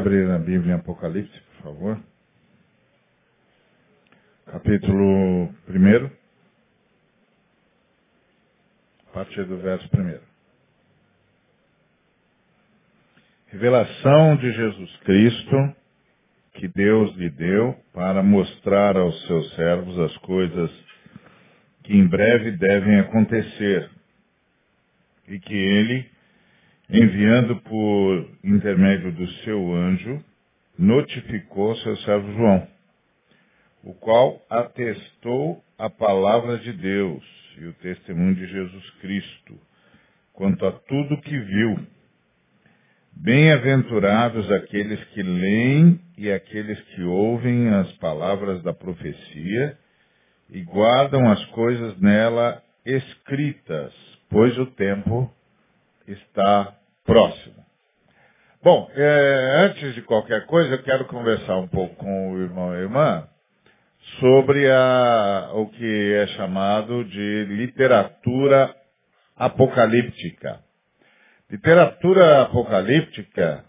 abrir a Bíblia em Apocalipse, por favor. Capítulo 1. A partir do verso 1. Revelação de Jesus Cristo, que Deus lhe deu para mostrar aos seus servos as coisas que em breve devem acontecer e que ele, enviando por intermédio do seu anjo, notificou seu servo João, o qual atestou a palavra de Deus e o testemunho de Jesus Cristo, quanto a tudo que viu. Bem-aventurados aqueles que leem e aqueles que ouvem as palavras da profecia e guardam as coisas nela escritas, pois o tempo está próximo. Bom, é, antes de qualquer coisa, eu quero conversar um pouco com o irmão e a irmã sobre a, o que é chamado de literatura apocalíptica. Literatura apocalíptica,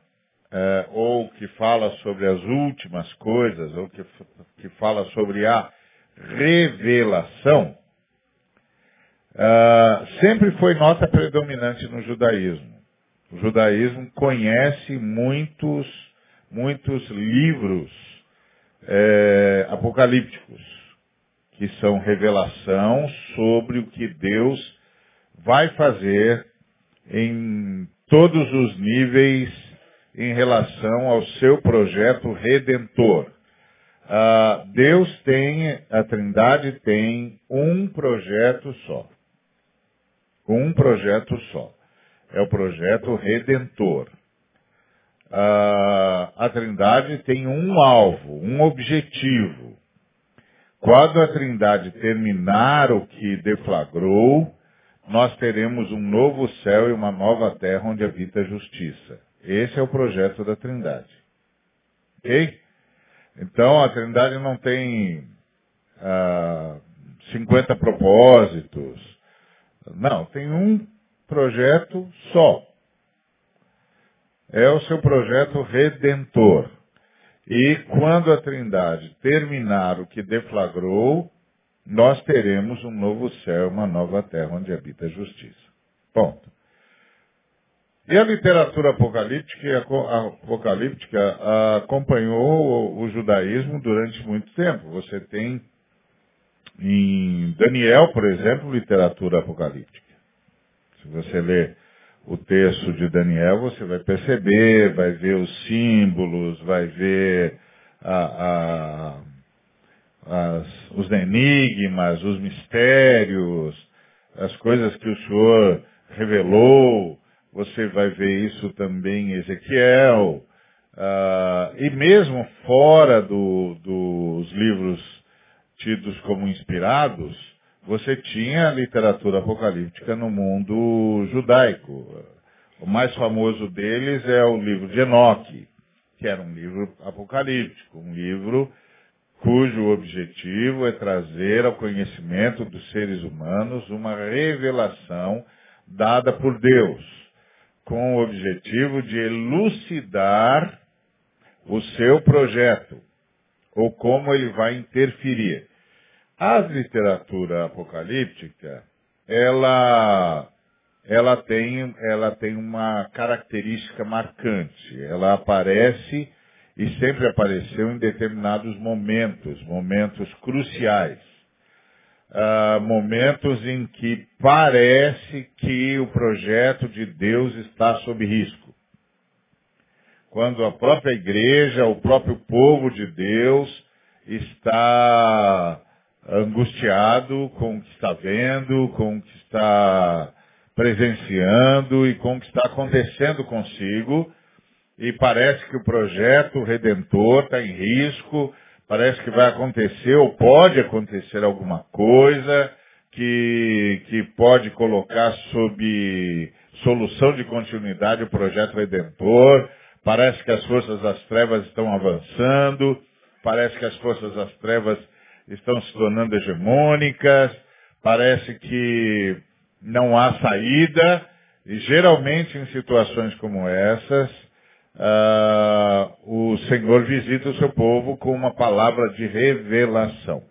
é, ou que fala sobre as últimas coisas, ou que, que fala sobre a revelação, uh, sempre foi nota predominante no judaísmo. O judaísmo conhece muitos, muitos livros é, apocalípticos, que são revelação sobre o que Deus vai fazer em todos os níveis em relação ao seu projeto redentor. Uh, Deus tem, a Trindade tem um projeto só. Um projeto só. É o projeto redentor. Uh, a Trindade tem um alvo, um objetivo. Quando a Trindade terminar o que deflagrou, nós teremos um novo céu e uma nova terra onde habita a justiça. Esse é o projeto da Trindade. Ok? Então a Trindade não tem ah, 50 propósitos. Não, tem um projeto só. É o seu projeto redentor. E quando a Trindade terminar o que deflagrou, nós teremos um novo céu, uma nova terra onde habita a justiça. Ponto. E a literatura apocalíptica, apocalíptica acompanhou o judaísmo durante muito tempo. Você tem em Daniel, por exemplo, literatura apocalíptica. Se você ler o texto de Daniel, você vai perceber, vai ver os símbolos, vai ver a, a, as, os enigmas, os mistérios, as coisas que o Senhor revelou. Você vai ver isso também em Ezequiel, uh, e mesmo fora do, dos livros tidos como inspirados, você tinha literatura apocalíptica no mundo judaico. O mais famoso deles é o livro de Enoque, que era um livro apocalíptico, um livro cujo objetivo é trazer ao conhecimento dos seres humanos uma revelação dada por Deus com o objetivo de elucidar o seu projeto, ou como ele vai interferir. A literatura apocalíptica, ela, ela, tem, ela tem uma característica marcante. Ela aparece e sempre apareceu em determinados momentos, momentos cruciais uh, momentos em que parece que o projeto de Deus está sob risco. Quando a própria igreja, o próprio povo de Deus está angustiado com o que está vendo, com o que está presenciando e com o que está acontecendo consigo, e parece que o projeto redentor está em risco, parece que vai acontecer ou pode acontecer alguma coisa que, que pode colocar sob solução de continuidade o projeto redentor. Parece que as forças das trevas estão avançando, parece que as forças das trevas estão se tornando hegemônicas, parece que não há saída, e geralmente em situações como essas, uh, o Senhor visita o seu povo com uma palavra de revelação,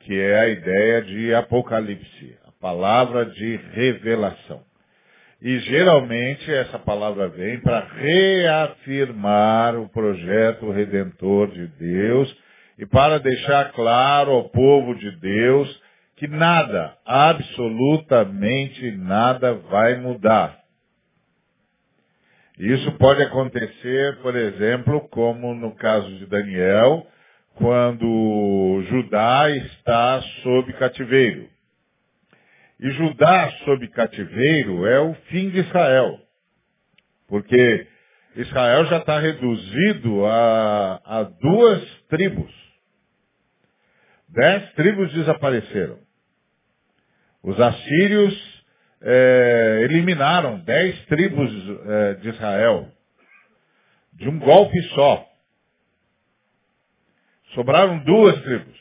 que é a ideia de Apocalipse, a palavra de revelação. E geralmente essa palavra vem para reafirmar o projeto redentor de Deus e para deixar claro ao povo de Deus que nada, absolutamente nada vai mudar. Isso pode acontecer, por exemplo, como no caso de Daniel, quando Judá está sob cativeiro. E Judá sob cativeiro é o fim de Israel. Porque Israel já está reduzido a, a duas tribos. Dez tribos desapareceram. Os assírios é, eliminaram dez tribos é, de Israel de um golpe só. Sobraram duas tribos.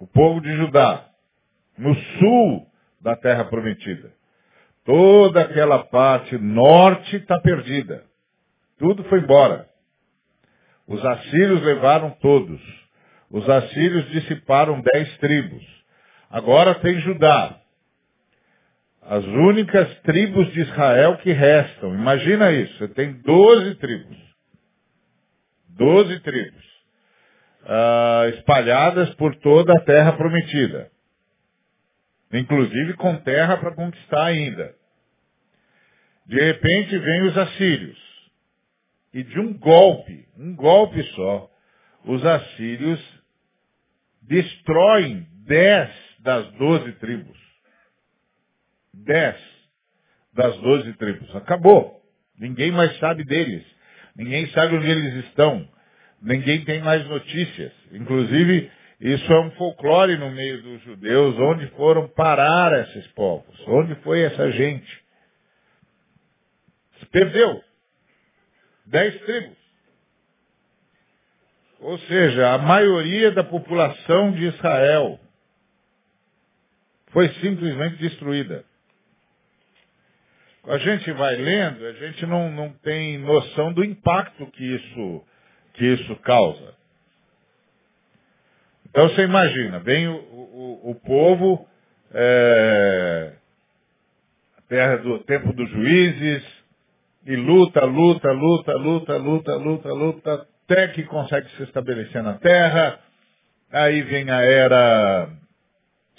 O povo de Judá, no sul da terra prometida. Toda aquela parte norte está perdida. Tudo foi embora. Os assírios levaram todos. Os assírios dissiparam dez tribos. Agora tem Judá. As únicas tribos de Israel que restam. Imagina isso. Você tem doze tribos. Doze tribos. Uh, espalhadas por toda a terra prometida. Inclusive com terra para conquistar ainda. De repente vem os assírios. E de um golpe, um golpe só, os assírios destroem dez das doze tribos. Dez das doze tribos. Acabou. Ninguém mais sabe deles. Ninguém sabe onde eles estão. Ninguém tem mais notícias. Inclusive, isso é um folclore no meio dos judeus, onde foram parar esses povos, onde foi essa gente. Se perdeu. Dez tribos. Ou seja, a maioria da população de Israel foi simplesmente destruída. A gente vai lendo, a gente não, não tem noção do impacto que isso, que isso causa. Então você imagina, vem o, o, o povo, é, terra do tempo dos juízes, e luta, luta, luta, luta, luta, luta, luta, até que consegue se estabelecer na terra. Aí vem a era,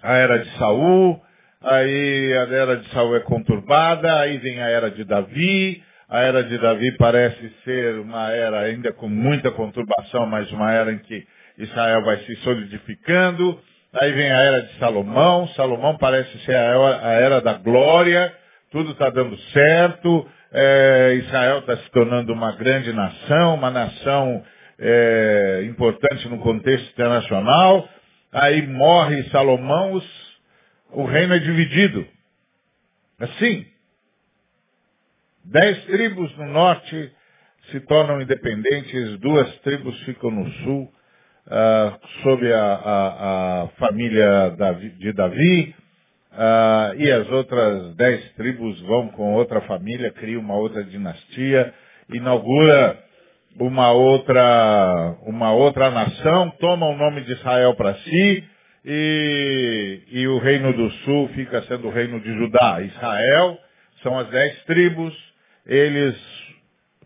a era de Saul, aí a era de Saul é conturbada, aí vem a era de Davi, a era de Davi parece ser uma era ainda com muita conturbação, mas uma era em que Israel vai se solidificando. Aí vem a era de Salomão. Salomão parece ser a era da glória. Tudo está dando certo. É, Israel está se tornando uma grande nação, uma nação é, importante no contexto internacional. Aí morre Salomão, os, o reino é dividido. Assim, dez tribos no norte se tornam independentes, duas tribos ficam no sul uh, sob a, a, a família de Davi, uh, e as outras dez tribos vão com outra família, cria uma outra dinastia, inaugura uma outra, uma outra nação, toma o nome de Israel para si, e, e, o reino do sul fica sendo o reino de Judá. Israel são as dez tribos, eles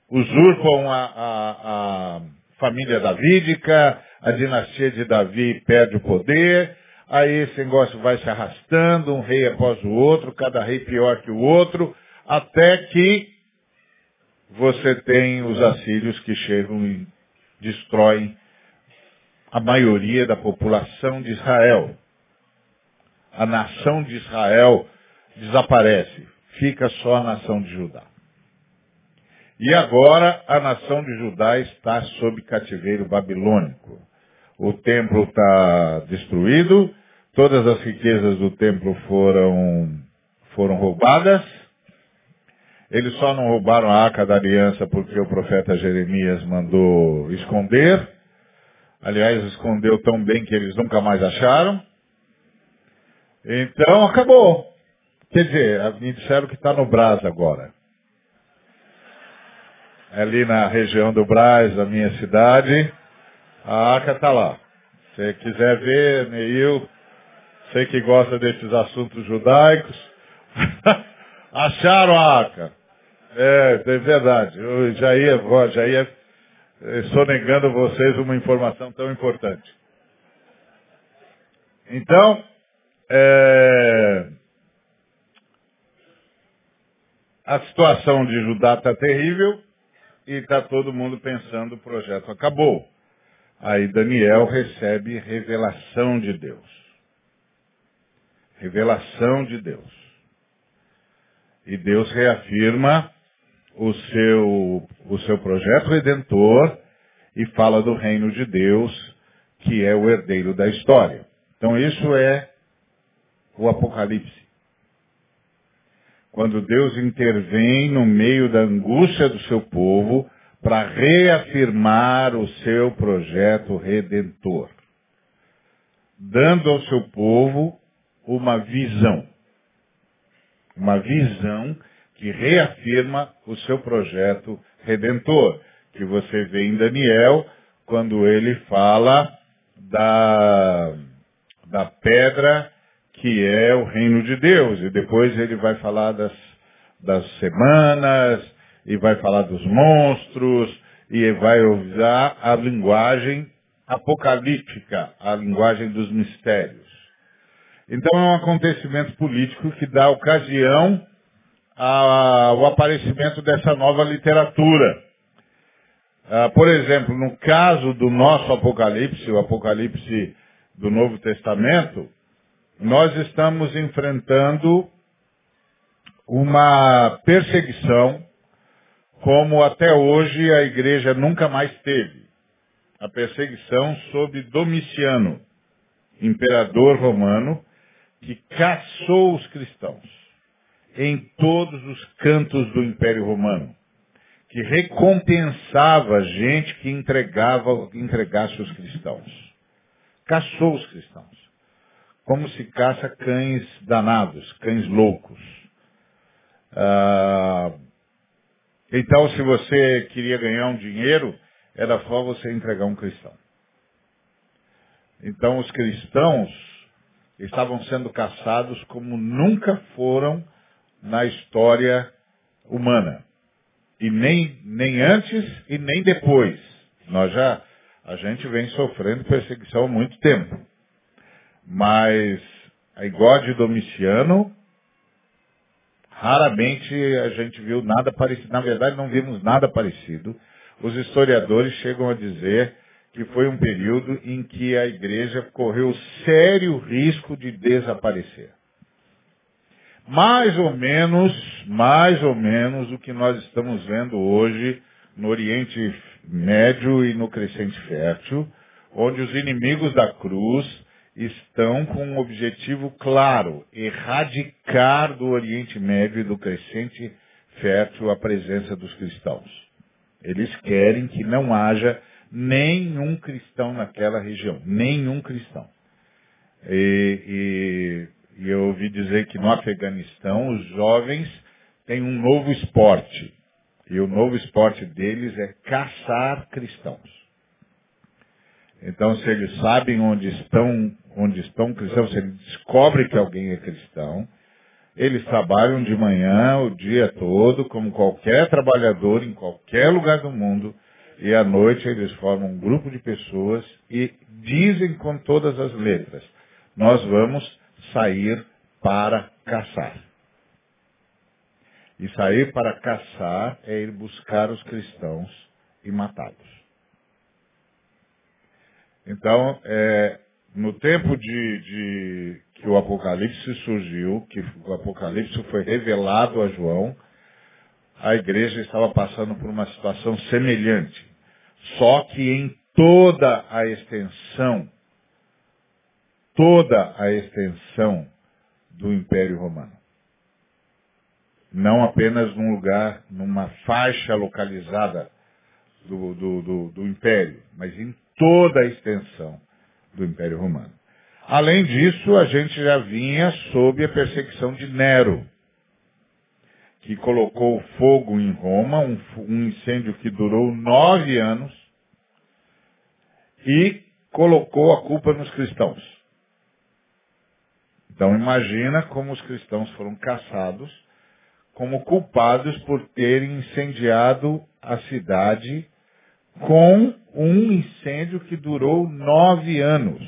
usurpam a, a, a família davídica, a dinastia de Davi perde o poder, aí esse negócio vai se arrastando, um rei após o outro, cada rei pior que o outro, até que você tem os assírios que chegam e destroem a maioria da população de Israel. A nação de Israel desaparece, fica só a nação de Judá. E agora a nação de Judá está sob cativeiro babilônico o templo está destruído, todas as riquezas do templo foram, foram roubadas. Eles só não roubaram a arca da aliança porque o profeta Jeremias mandou esconder. Aliás, escondeu tão bem que eles nunca mais acharam. Então acabou. Quer dizer, me disseram que está no Brás agora. Ali na região do Brás, da minha cidade, a arca está lá. Se quiser ver, Neil, sei que gosta desses assuntos judaicos. Acharam a arca. É, é verdade. Eu já ia, já ia sonegando a vocês uma informação tão importante. Então, é, a situação de Judá está terrível e está todo mundo pensando o projeto acabou. Aí Daniel recebe revelação de Deus. Revelação de Deus. E Deus reafirma o seu, o seu projeto redentor e fala do reino de Deus, que é o herdeiro da história. Então isso é o Apocalipse. Quando Deus intervém no meio da angústia do seu povo para reafirmar o seu projeto redentor, dando ao seu povo uma visão. Uma visão que reafirma o seu projeto redentor, que você vê em Daniel, quando ele fala da, da pedra que é o reino de Deus, e depois ele vai falar das, das semanas, e vai falar dos monstros, e vai usar a linguagem apocalíptica, a linguagem dos mistérios. Então é um acontecimento político que dá ocasião ao aparecimento dessa nova literatura. Ah, por exemplo, no caso do nosso Apocalipse, o Apocalipse do Novo Testamento, nós estamos enfrentando uma perseguição como até hoje a igreja nunca mais teve. A perseguição sob Domiciano, imperador romano, que caçou os cristãos em todos os cantos do Império Romano, que recompensava gente que entregava, que entregasse os cristãos. Caçou os cristãos. Como se caça cães danados, cães loucos. Ah, então, se você queria ganhar um dinheiro, era só você entregar um cristão. Então, os cristãos estavam sendo caçados como nunca foram na história humana. E nem, nem antes e nem depois. Nós já, a gente vem sofrendo perseguição há muito tempo. Mas, igual de Domiciano, raramente a gente viu nada parecido. Na verdade, não vimos nada parecido. Os historiadores chegam a dizer que foi um período em que a igreja correu sério risco de desaparecer. Mais ou menos, mais ou menos o que nós estamos vendo hoje no Oriente Médio e no Crescente Fértil, onde os inimigos da cruz estão com um objetivo claro, erradicar do Oriente Médio e do Crescente Fértil a presença dos cristãos. Eles querem que não haja nenhum cristão naquela região, nenhum cristão. E, e, e eu ouvi dizer que no Afeganistão os jovens têm um novo esporte. E o novo esporte deles é caçar cristãos. Então, se eles sabem onde estão, onde estão cristãos, se eles descobrem que alguém é cristão, eles trabalham de manhã o dia todo, como qualquer trabalhador em qualquer lugar do mundo, e à noite eles formam um grupo de pessoas e dizem com todas as letras, nós vamos sair para caçar. E sair para caçar é ir buscar os cristãos e matá-los. Então, é, no tempo de, de, que o Apocalipse surgiu, que o Apocalipse foi revelado a João, a igreja estava passando por uma situação semelhante. Só que em toda a extensão, toda a extensão do Império Romano. Não apenas num lugar, numa faixa localizada do, do, do, do Império, mas em toda a extensão do Império Romano. Além disso, a gente já vinha sob a perseguição de Nero, que colocou fogo em Roma, um, um incêndio que durou nove anos, e colocou a culpa nos cristãos. Então imagina como os cristãos foram caçados como culpados por terem incendiado a cidade com um incêndio que durou nove anos.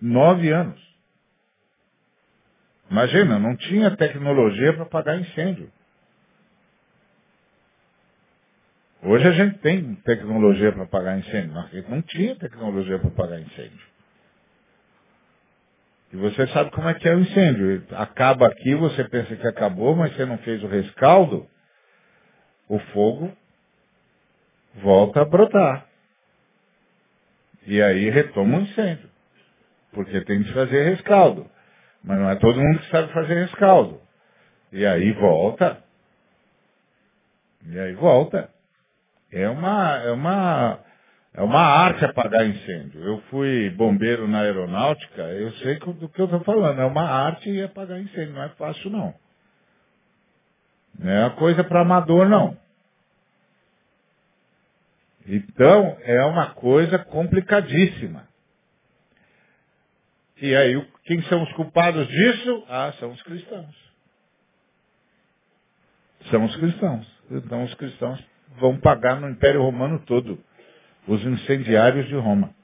Nove anos. Imagina, não tinha tecnologia para apagar incêndio. Hoje a gente tem tecnologia para apagar incêndio, mas não tinha tecnologia para apagar incêndio. E você sabe como é que é o incêndio. Acaba aqui, você pensa que acabou, mas você não fez o rescaldo, o fogo volta a brotar. E aí retoma o incêndio. Porque tem que fazer rescaldo. Mas não é todo mundo que sabe fazer rescaldo. E aí volta. E aí volta. É uma, é uma, é uma arte apagar incêndio. Eu fui bombeiro na aeronáutica, eu sei do que eu estou falando. É uma arte apagar incêndio, não é fácil não. Não é uma coisa para amador não. Então, é uma coisa complicadíssima. E aí, quem são os culpados disso? Ah, são os cristãos. São os cristãos. Então, os cristãos vão pagar no Império Romano todo, os incendiários de Roma.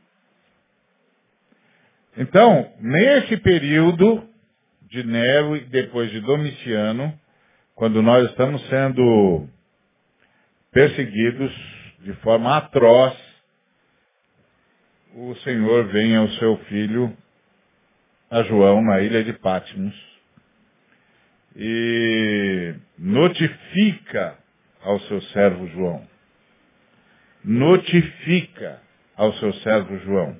Então, nesse período de Nero e depois de Domiciano, quando nós estamos sendo perseguidos de forma atroz, o Senhor vem ao seu filho, a João, na ilha de Patmos, e notifica ao seu servo João. Notifica ao seu servo João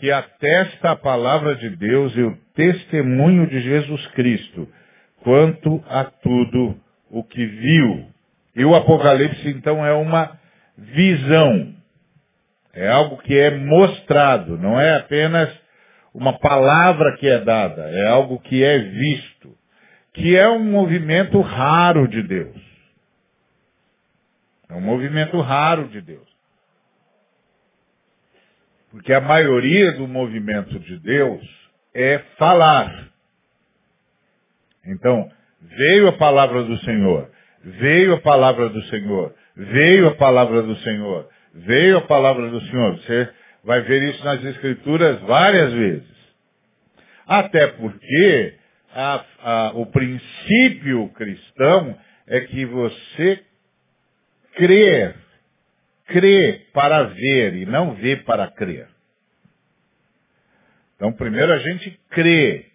que atesta a palavra de Deus e o testemunho de Jesus Cristo quanto a tudo o que viu. E o Apocalipse, então, é uma visão. É algo que é mostrado, não é apenas uma palavra que é dada, é algo que é visto que é um movimento raro de Deus. É um movimento raro de Deus. Porque a maioria do movimento de Deus é falar. Então, veio a palavra do Senhor, veio a palavra do Senhor, veio a palavra do Senhor, veio a palavra do Senhor. Você vai ver isso nas Escrituras várias vezes. Até porque a, a, o princípio cristão é que você crê, crê para ver e não vê para crer. Então, primeiro a gente crê.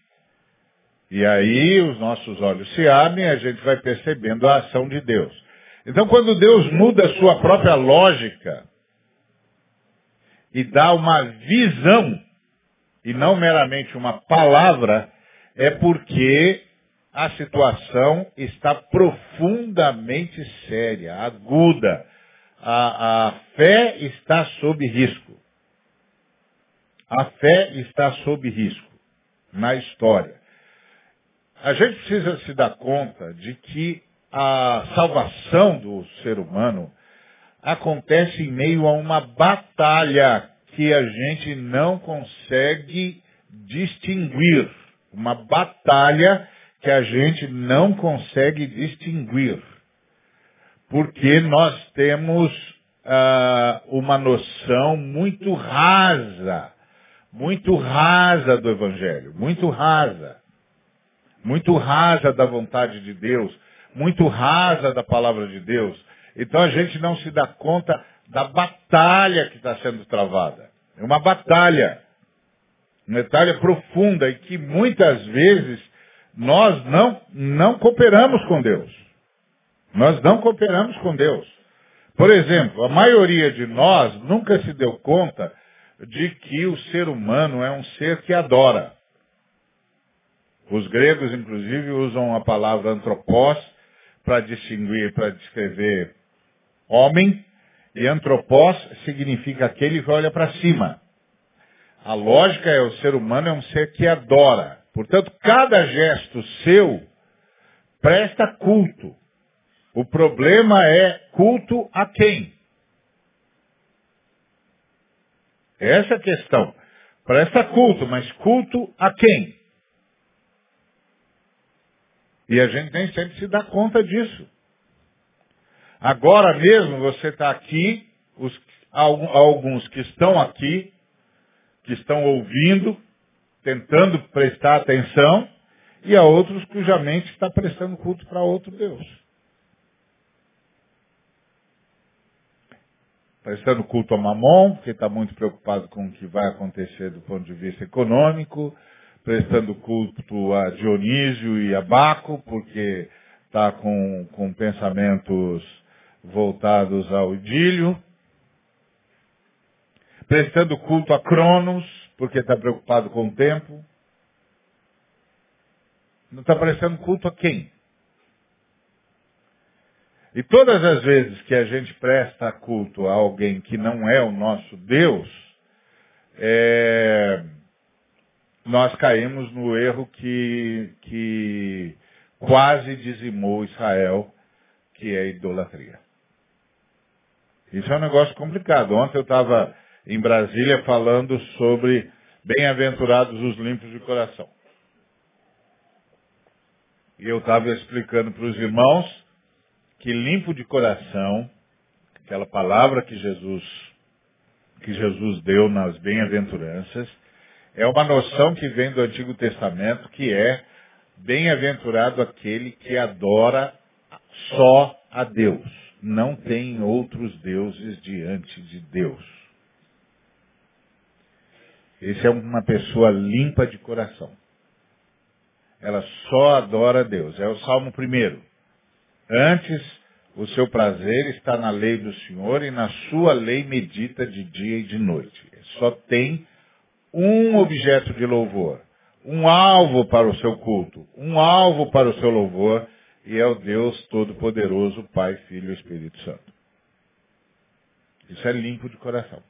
E aí os nossos olhos se abrem e a gente vai percebendo a ação de Deus. Então, quando Deus muda a sua própria lógica e dá uma visão, e não meramente uma palavra, é porque a situação está profundamente séria, aguda. A, a fé está sob risco. A fé está sob risco na história. A gente precisa se dar conta de que a salvação do ser humano acontece em meio a uma batalha que a gente não consegue distinguir uma batalha que a gente não consegue distinguir. Porque nós temos uh, uma noção muito rasa, muito rasa do Evangelho, muito rasa. Muito rasa da vontade de Deus, muito rasa da palavra de Deus. Então a gente não se dá conta da batalha que está sendo travada. É uma batalha uma batalha profunda e que muitas vezes nós não, não cooperamos com Deus. Nós não cooperamos com Deus. Por exemplo, a maioria de nós nunca se deu conta de que o ser humano é um ser que adora. Os gregos, inclusive, usam a palavra antropós para distinguir, para descrever homem, E antropós significa aquele que olha para cima. A lógica é o ser humano é um ser que adora. Portanto, cada gesto seu presta culto. O problema é culto a quem? Essa é a questão. Presta culto, mas culto a quem? E a gente nem sempre se dá conta disso. Agora mesmo você está aqui, os, alguns que estão aqui, que estão ouvindo, tentando prestar atenção, e há outros cuja mente está prestando culto para outro Deus. Prestando culto a Mamon, que está muito preocupado com o que vai acontecer do ponto de vista econômico, prestando culto a Dionísio e a Baco, porque está com, com pensamentos voltados ao idílio, prestando culto a Cronos, porque está preocupado com o tempo. Não está prestando culto a quem? E todas as vezes que a gente presta culto a alguém que não é o nosso Deus, é, nós caímos no erro que, que quase dizimou Israel, que é idolatria. Isso é um negócio complicado. Ontem eu estava em Brasília falando sobre bem-aventurados os limpos de coração. E eu estava explicando para os irmãos que limpo de coração, aquela palavra que Jesus, que Jesus deu nas bem-aventuranças, é uma noção que vem do Antigo Testamento que é bem-aventurado aquele que adora só a Deus não tem outros deuses diante de Deus. Esse é uma pessoa limpa de coração. Ela só adora Deus. É o Salmo primeiro. Antes, o seu prazer está na lei do Senhor e na sua lei medita de dia e de noite. Só tem um objeto de louvor, um alvo para o seu culto, um alvo para o seu louvor, e é o Deus Todo-Poderoso, Pai, Filho e Espírito Santo. Isso é limpo de coração.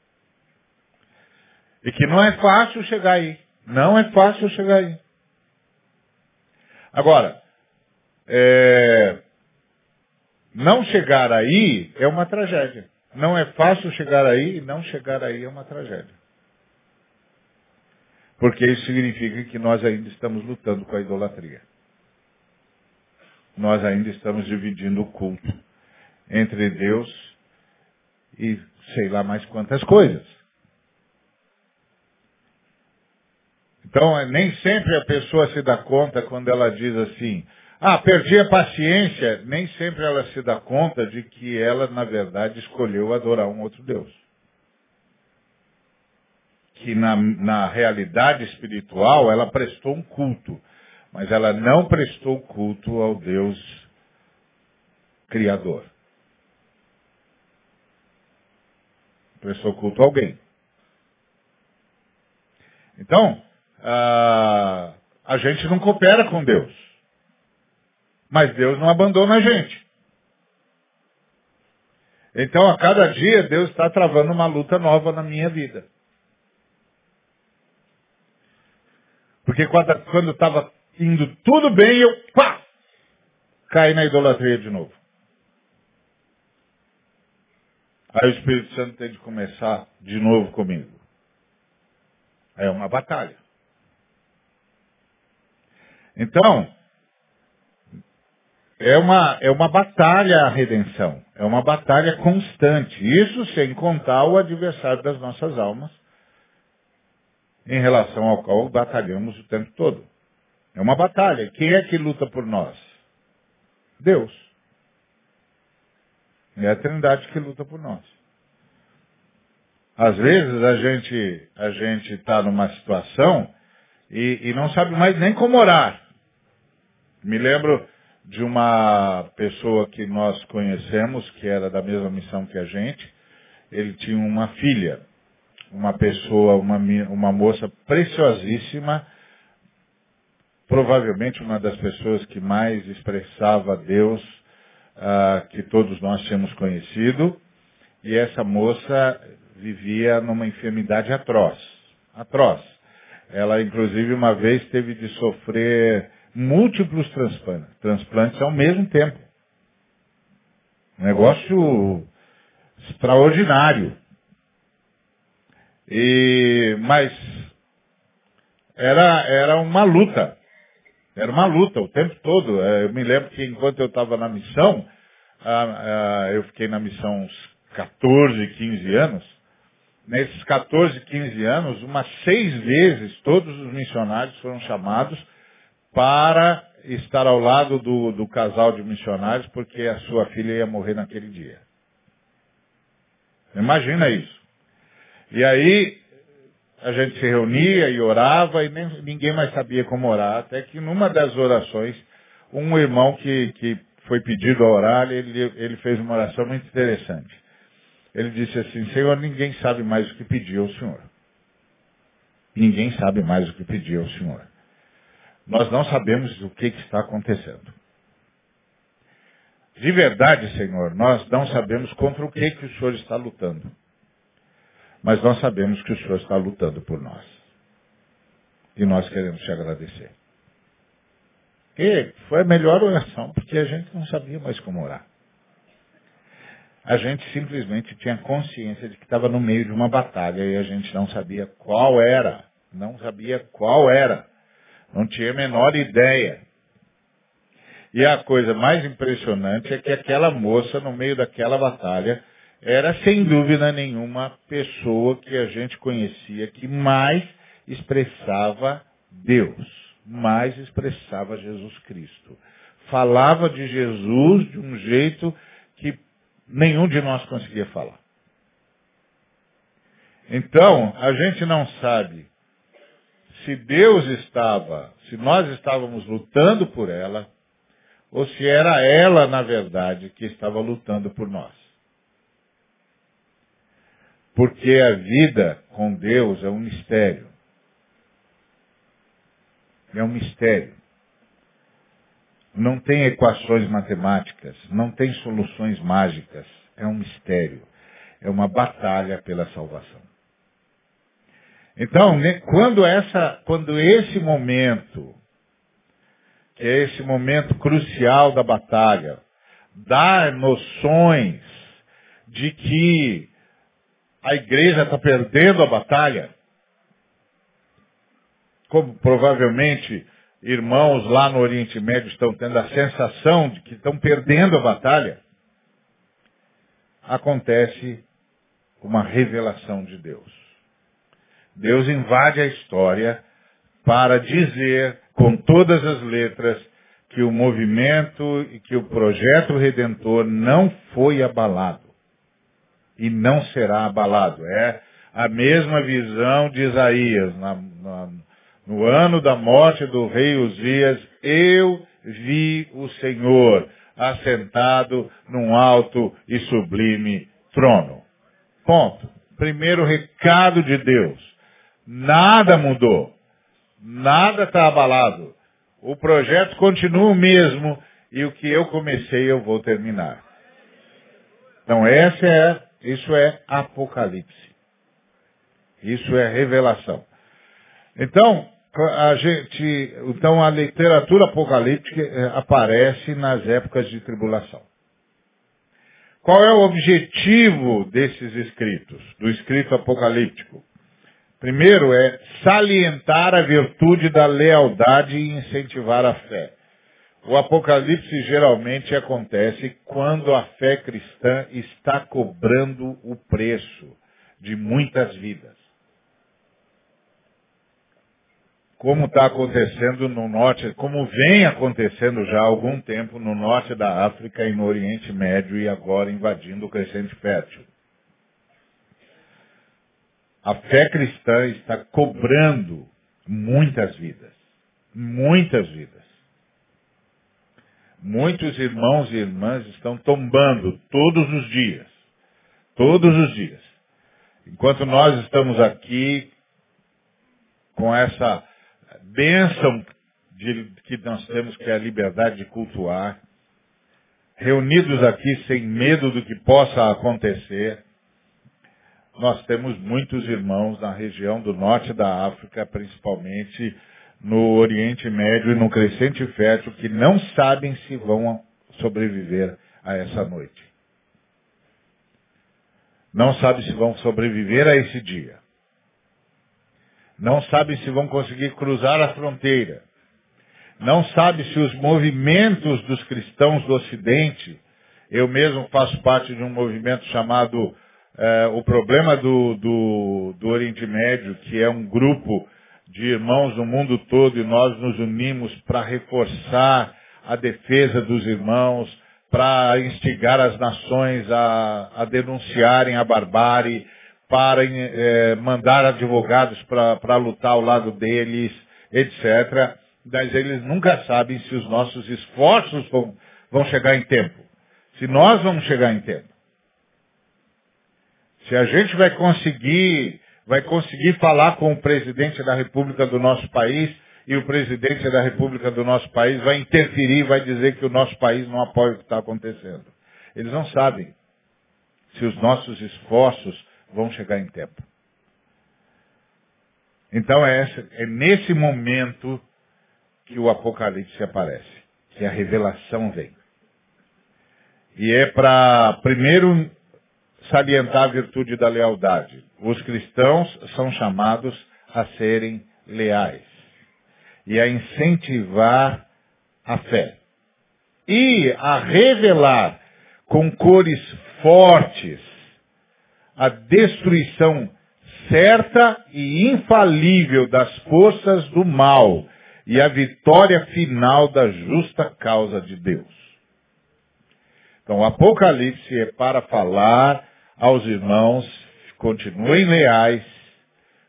E que não é fácil chegar aí. Não é fácil chegar aí. Agora, é, não chegar aí é uma tragédia. Não é fácil chegar aí e não chegar aí é uma tragédia. Porque isso significa que nós ainda estamos lutando com a idolatria nós ainda estamos dividindo o culto entre Deus e sei lá mais quantas coisas. Então, nem sempre a pessoa se dá conta quando ela diz assim, ah, perdi a paciência, nem sempre ela se dá conta de que ela, na verdade, escolheu adorar um outro Deus. Que na, na realidade espiritual ela prestou um culto mas ela não prestou culto ao Deus Criador. Prestou culto a alguém. Então, a, a gente não coopera com Deus. Mas Deus não abandona a gente. Então, a cada dia, Deus está travando uma luta nova na minha vida. Porque quando estava indo tudo bem, eu pá, caí na idolatria de novo. Aí o Espírito Santo tem de começar de novo comigo. É uma batalha. Então, é uma, é uma batalha a redenção. É uma batalha constante. Isso sem contar o adversário das nossas almas, em relação ao qual batalhamos o tempo todo. É uma batalha. Quem é que luta por nós? Deus. É a Trindade que luta por nós. Às vezes a gente a gente está numa situação e, e não sabe mais nem como orar. Me lembro de uma pessoa que nós conhecemos, que era da mesma missão que a gente. Ele tinha uma filha, uma pessoa, uma, uma moça preciosíssima, provavelmente uma das pessoas que mais expressava Deus uh, que todos nós tínhamos conhecido. e essa moça vivia numa enfermidade atroz. Atroz. Ela, inclusive, uma vez teve de sofrer múltiplos transplantes, ao mesmo tempo. Negócio extraordinário. E, mas era, era uma luta. Era uma luta o tempo todo. É, eu me lembro que enquanto eu estava na missão, eu fiquei na missão uns 14, 15 anos. Nesses 14, 15 anos, umas seis vezes todos os missionários foram chamados para estar ao lado do, do casal de missionários, porque a sua filha ia morrer naquele dia. Imagina isso. E aí, a gente se reunia e orava e nem, ninguém mais sabia como orar, até que numa das orações, um irmão que, que foi pedido a orar, ele, ele fez uma oração muito interessante. Ele disse assim, Senhor, ninguém sabe mais o que pedir ao Senhor. Ninguém sabe mais o que pedir ao Senhor. Nós não sabemos o que, que está acontecendo. De verdade, Senhor, nós não sabemos contra o que, que o Senhor está lutando. Mas nós sabemos que o Senhor está lutando por nós. E nós queremos te agradecer. E foi a melhor oração, porque a gente não sabia mais como orar. A gente simplesmente tinha consciência de que estava no meio de uma batalha e a gente não sabia qual era. Não sabia qual era. Não tinha a menor ideia. E a coisa mais impressionante é que aquela moça, no meio daquela batalha, era sem dúvida nenhuma a pessoa que a gente conhecia que mais expressava Deus, mais expressava Jesus Cristo. Falava de Jesus de um jeito que nenhum de nós conseguia falar. Então, a gente não sabe se Deus estava, se nós estávamos lutando por ela, ou se era ela, na verdade, que estava lutando por nós. Porque a vida com Deus é um mistério. É um mistério. Não tem equações matemáticas, não tem soluções mágicas. É um mistério. É uma batalha pela salvação. Então, quando, essa, quando esse momento, que é esse momento crucial da batalha, dá noções de que a igreja está perdendo a batalha, como provavelmente irmãos lá no Oriente Médio estão tendo a sensação de que estão perdendo a batalha, acontece uma revelação de Deus. Deus invade a história para dizer com todas as letras que o movimento e que o projeto redentor não foi abalado. E não será abalado. É a mesma visão de Isaías. Na, na, no ano da morte do rei Uzias, eu vi o Senhor assentado num alto e sublime trono. Ponto. Primeiro recado de Deus. Nada mudou. Nada está abalado. O projeto continua o mesmo e o que eu comecei eu vou terminar. Então essa é, isso é Apocalipse. Isso é revelação. Então, a gente, então a literatura apocalíptica eh, aparece nas épocas de tribulação. Qual é o objetivo desses escritos, do escrito apocalíptico? Primeiro é salientar a virtude da lealdade e incentivar a fé. O apocalipse geralmente acontece quando a fé cristã está cobrando o preço de muitas vidas. Como está acontecendo no norte, como vem acontecendo já há algum tempo no norte da África e no Oriente Médio e agora invadindo o crescente fértil. A fé cristã está cobrando muitas vidas. Muitas vidas. Muitos irmãos e irmãs estão tombando todos os dias. Todos os dias. Enquanto nós estamos aqui com essa bênção de, que nós temos, que é a liberdade de cultuar, reunidos aqui sem medo do que possa acontecer, nós temos muitos irmãos na região do norte da África, principalmente no Oriente Médio e no Crescente Fértil, que não sabem se vão sobreviver a essa noite. Não sabem se vão sobreviver a esse dia. Não sabem se vão conseguir cruzar a fronteira. Não sabem se os movimentos dos cristãos do Ocidente, eu mesmo faço parte de um movimento chamado é, o problema do, do, do Oriente Médio, que é um grupo de irmãos no mundo todo e nós nos unimos para reforçar a defesa dos irmãos, para instigar as nações a, a denunciarem a barbárie, para é, mandar advogados para lutar ao lado deles, etc. Mas eles nunca sabem se os nossos esforços vão, vão chegar em tempo. Se nós vamos chegar em tempo. Se a gente vai conseguir, vai conseguir falar com o presidente da República do nosso país e o presidente da República do nosso país vai interferir, vai dizer que o nosso país não apoia o que está acontecendo. Eles não sabem se os nossos esforços vão chegar em tempo. Então é, essa, é nesse momento que o Apocalipse aparece, que a revelação vem. E é para primeiro salientar a virtude da lealdade. Os cristãos são chamados a serem leais e a incentivar a fé. E a revelar com cores fortes a destruição certa e infalível das forças do mal e a vitória final da justa causa de Deus. Então, o Apocalipse é para falar aos irmãos, continuem leais,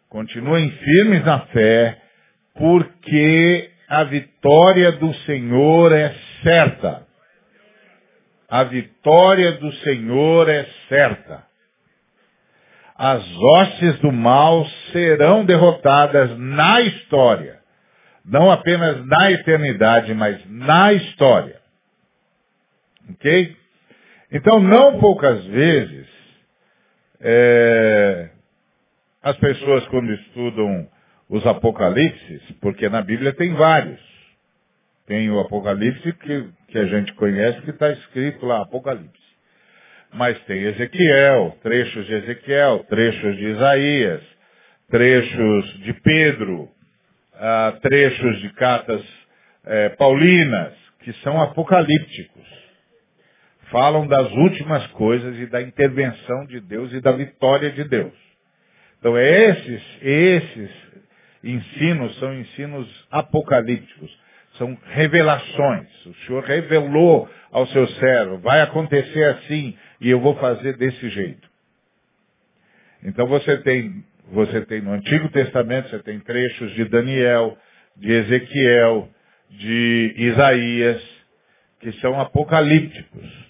continuem firmes na fé, porque a vitória do Senhor é certa. A vitória do Senhor é certa. As hostes do mal serão derrotadas na história. Não apenas na eternidade, mas na história. Ok? Então, não poucas vezes, é, as pessoas quando estudam os apocalipses, porque na Bíblia tem vários. Tem o Apocalipse que, que a gente conhece que está escrito lá, Apocalipse. Mas tem Ezequiel, trechos de Ezequiel, trechos de Isaías, trechos de Pedro, uh, trechos de cartas uh, paulinas, que são apocalípticos falam das últimas coisas e da intervenção de Deus e da vitória de Deus. Então esses, esses ensinos são ensinos apocalípticos, são revelações. O Senhor revelou ao seu servo, vai acontecer assim e eu vou fazer desse jeito. Então você tem, você tem no Antigo Testamento, você tem trechos de Daniel, de Ezequiel, de Isaías, que são apocalípticos.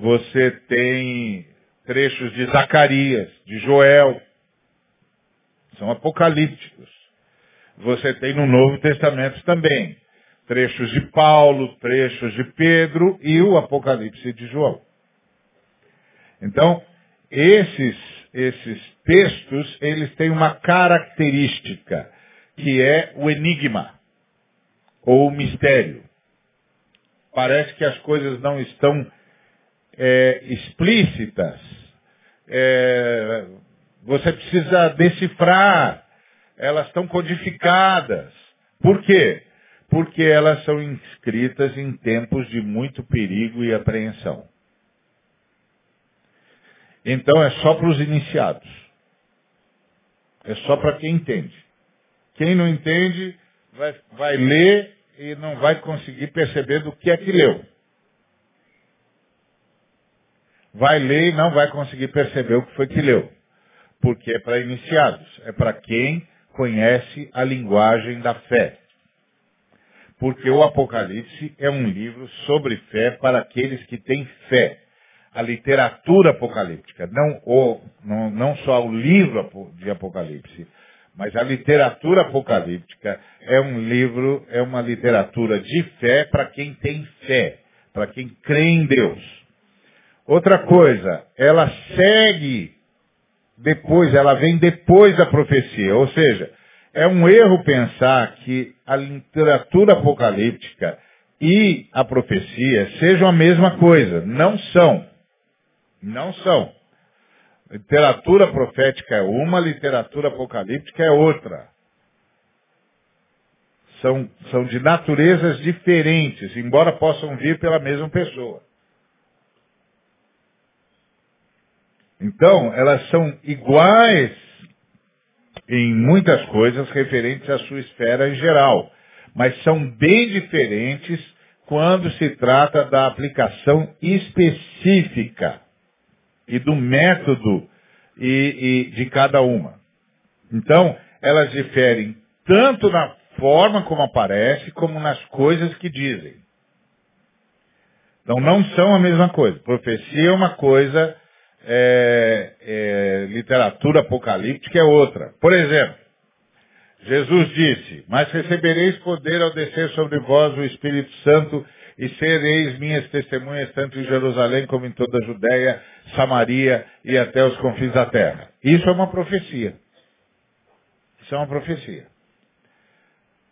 Você tem trechos de Zacarias, de Joel. São apocalípticos. Você tem no Novo Testamento também trechos de Paulo, trechos de Pedro e o Apocalipse de João. Então, esses, esses textos, eles têm uma característica, que é o enigma, ou o mistério. Parece que as coisas não estão é, explícitas. É, você precisa decifrar. Elas estão codificadas. Por quê? Porque elas são inscritas em tempos de muito perigo e apreensão. Então é só para os iniciados. É só para quem entende. Quem não entende vai, vai ler e não vai conseguir perceber do que é que leu vai ler e não vai conseguir perceber o que foi que leu. Porque é para iniciados, é para quem conhece a linguagem da fé. Porque o Apocalipse é um livro sobre fé para aqueles que têm fé. A literatura apocalíptica, não, o, não, não só o livro de Apocalipse, mas a literatura apocalíptica é um livro, é uma literatura de fé para quem tem fé, para quem crê em Deus. Outra coisa, ela segue depois, ela vem depois da profecia. Ou seja, é um erro pensar que a literatura apocalíptica e a profecia sejam a mesma coisa. Não são. Não são. Literatura profética é uma, literatura apocalíptica é outra. São, são de naturezas diferentes, embora possam vir pela mesma pessoa. Então, elas são iguais em muitas coisas referentes à sua esfera em geral, mas são bem diferentes quando se trata da aplicação específica e do método e, e de cada uma. Então, elas diferem tanto na forma como aparece, como nas coisas que dizem. Então, não são a mesma coisa. Profecia é uma coisa, é, é, literatura apocalíptica é outra. Por exemplo, Jesus disse, mas recebereis poder ao descer sobre vós o Espírito Santo e sereis minhas testemunhas tanto em Jerusalém como em toda a Judéia, Samaria e até os confins da terra. Isso é uma profecia. Isso é uma profecia.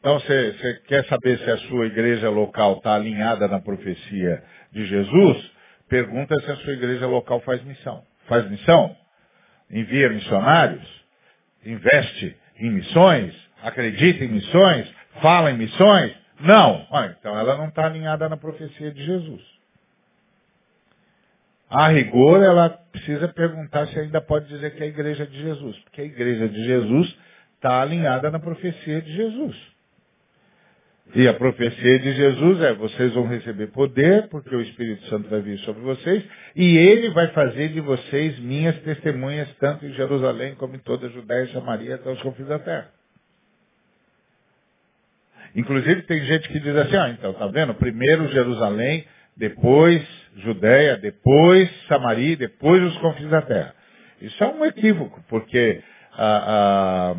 Então, você quer saber se a sua igreja local está alinhada na profecia de Jesus? Pergunta se a sua igreja local faz missão. Faz missão? Envia missionários? Investe em missões? Acredita em missões? Fala em missões? Não. Ah, então ela não está alinhada na profecia de Jesus. A rigor, ela precisa perguntar se ainda pode dizer que é a igreja de Jesus. Porque a igreja de Jesus está alinhada na profecia de Jesus. E a profecia de Jesus é, vocês vão receber poder, porque o Espírito Santo vai vir sobre vocês, e ele vai fazer de vocês minhas testemunhas, tanto em Jerusalém como em toda a Judéia e Samaria até os confins da terra. Inclusive tem gente que diz assim, ah, então, tá vendo? Primeiro Jerusalém, depois Judéia, depois Samaria, depois os confins da terra. Isso é um equívoco, porque ah, ah,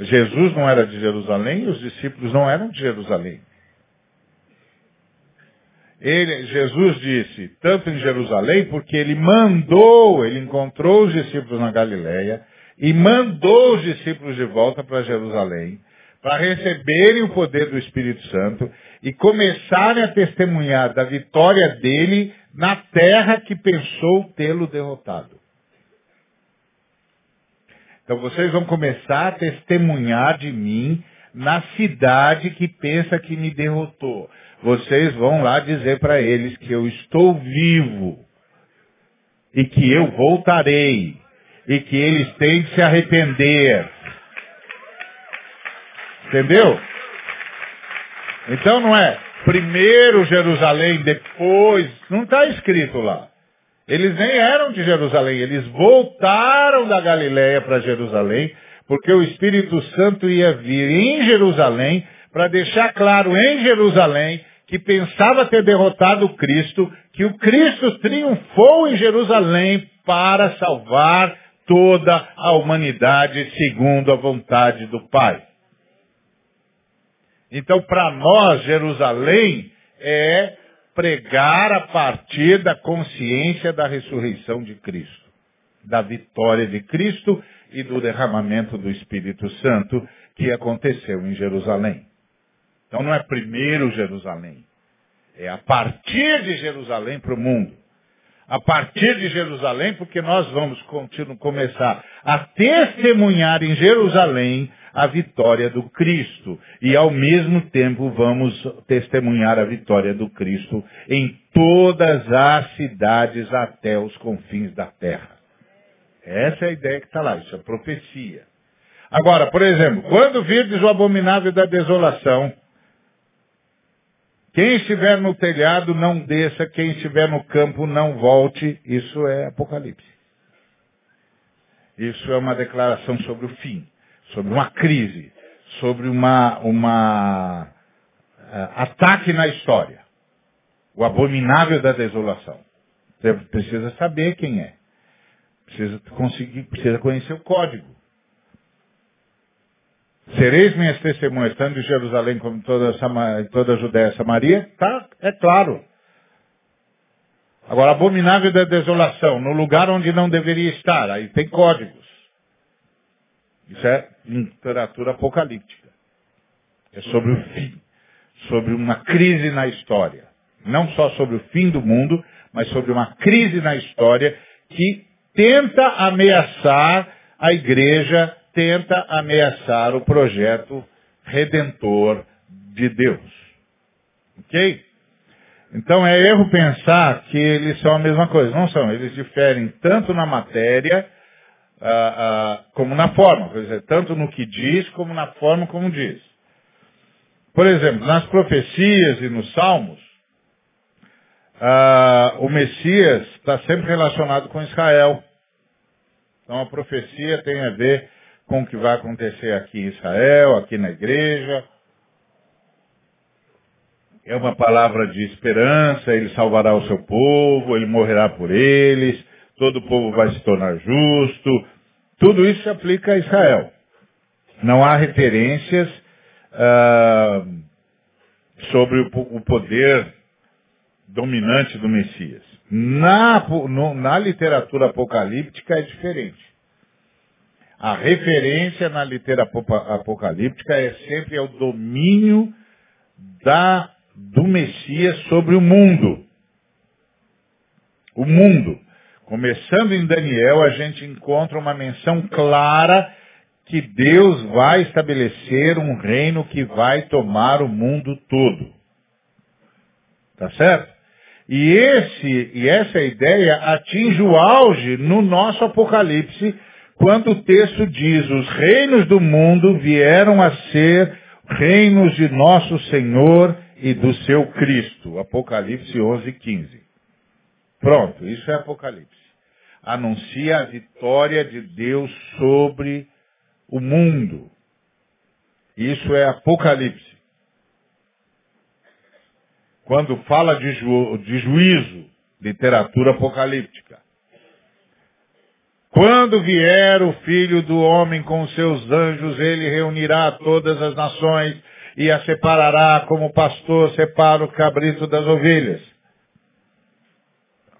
Jesus não era de Jerusalém e os discípulos não eram de Jerusalém. Ele, Jesus disse, tanto em Jerusalém, porque ele mandou, ele encontrou os discípulos na Galileia e mandou os discípulos de volta para Jerusalém para receberem o poder do Espírito Santo e começarem a testemunhar da vitória dele na terra que pensou tê-lo derrotado. Então vocês vão começar a testemunhar de mim na cidade que pensa que me derrotou. Vocês vão lá dizer para eles que eu estou vivo e que eu voltarei e que eles têm que se arrepender Entendeu? Então não é primeiro Jerusalém, depois. Não está escrito lá. Eles nem eram de Jerusalém, eles voltaram da Galiléia para Jerusalém, porque o Espírito Santo ia vir em Jerusalém para deixar claro em Jerusalém que pensava ter derrotado o Cristo, que o Cristo triunfou em Jerusalém para salvar toda a humanidade segundo a vontade do Pai. Então, para nós, Jerusalém é pregar a partir da consciência da ressurreição de Cristo, da vitória de Cristo e do derramamento do Espírito Santo que aconteceu em Jerusalém. Então não é primeiro Jerusalém, é a partir de Jerusalém para o mundo. A partir de Jerusalém, porque nós vamos começar a testemunhar em Jerusalém a vitória do Cristo. E ao mesmo tempo vamos testemunhar a vitória do Cristo em todas as cidades até os confins da terra. Essa é a ideia que está lá, isso é profecia. Agora, por exemplo, quando virdes o abominável da desolação, quem estiver no telhado não desça, quem estiver no campo não volte, isso é Apocalipse. Isso é uma declaração sobre o fim sobre uma crise, sobre uma, uma uh, ataque na história. O abominável da desolação. Você precisa saber quem é. Precisa conseguir, precisa conhecer o código. Sereis minhas testemunhas, tanto em Jerusalém como em toda, toda a Judéia e Samaria? Tá, é claro. Agora, abominável da desolação, no lugar onde não deveria estar, aí tem códigos. Isso é literatura apocalíptica. É sobre o fim, sobre uma crise na história. Não só sobre o fim do mundo, mas sobre uma crise na história que tenta ameaçar a igreja, tenta ameaçar o projeto redentor de Deus. Ok? Então é erro pensar que eles são a mesma coisa. Não são. Eles diferem tanto na matéria ah, ah, como na forma. Quer dizer, tanto no que diz como na forma como diz. Por exemplo, nas profecias e nos salmos, ah, o Messias está sempre relacionado com Israel. Então a profecia tem a ver com o que vai acontecer aqui em Israel, aqui na igreja. É uma palavra de esperança, ele salvará o seu povo, ele morrerá por eles, todo o povo vai se tornar justo. Tudo isso se aplica a Israel. Não há referências ah, sobre o, poder dominante do Messias. Na, no, na literatura apocalíptica é diferente. A referência na literatura apocalíptica é sempre ao domínio da, do Messias sobre o mundo. O mundo. Começando em Daniel, a gente encontra uma menção clara que Deus vai estabelecer um reino que vai tomar o mundo todo. Tá certo? E, esse, e essa ideia atinge o auge no nosso Apocalipse, quando o texto diz, os reinos do mundo vieram a ser reinos de nosso Senhor e do seu Cristo. Apocalipse 11, 15. Pronto, isso é Apocalipse. Anuncia a vitória de Deus sobre o mundo. Isso é Apocalipse. Quando fala de, ju, de juízo, literatura apocalíptica. Quando vier o filho do homem com seus anjos, ele reunirá todas as nações e as separará como o pastor separa o cabrito das ovelhas.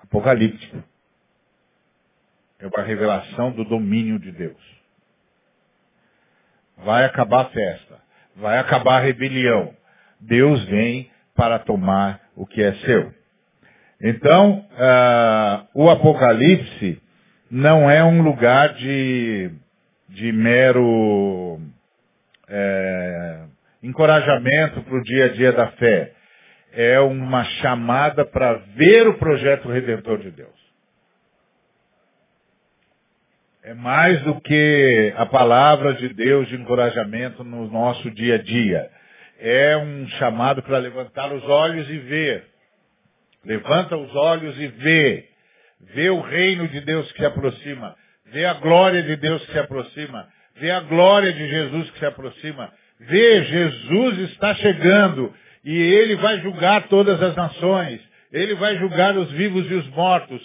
Apocalíptico. É uma revelação do domínio de Deus. Vai acabar a festa. Vai acabar a rebelião. Deus vem para tomar o que é seu. Então, uh, o Apocalipse não é um lugar de, de mero é, encorajamento para o dia a dia da fé. É uma chamada para ver o projeto redentor de Deus. É mais do que a palavra de Deus de encorajamento no nosso dia a dia é um chamado para levantar os olhos e ver. Levanta os olhos e vê. Vê o reino de Deus que se aproxima. Vê a glória de Deus que se aproxima. Vê a glória de Jesus que se aproxima. Vê, Jesus está chegando e ele vai julgar todas as nações. Ele vai julgar os vivos e os mortos.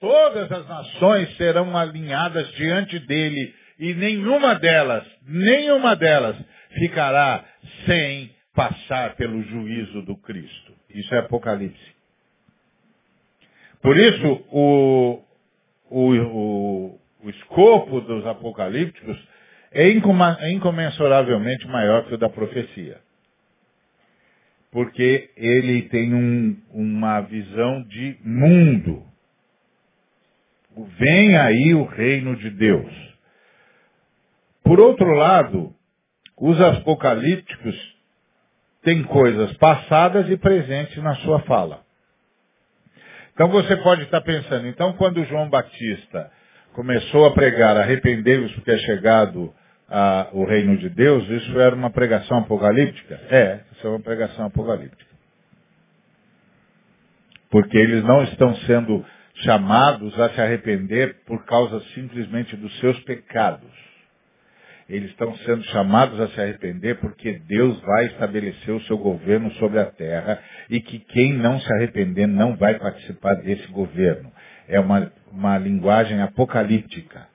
Todas as nações serão alinhadas diante dele e nenhuma delas, nenhuma delas ficará sem passar pelo juízo do Cristo. Isso é Apocalipse. Por isso, o, o, o, o escopo dos apocalípticos é incomensuravelmente maior que o da profecia. Porque ele tem um, uma visão de mundo. Vem aí o reino de Deus. Por outro lado, os apocalípticos tem coisas passadas e presentes na sua fala. Então você pode estar pensando, então quando João Batista começou a pregar, arrependei-vos porque é chegado a, o reino de Deus, isso era uma pregação apocalíptica? É, isso é uma pregação apocalíptica. Porque eles não estão sendo chamados a se arrepender por causa simplesmente dos seus pecados eles estão sendo chamados a se arrepender porque Deus vai estabelecer o seu governo sobre a terra e que quem não se arrepender não vai participar desse governo. É uma, uma linguagem apocalíptica.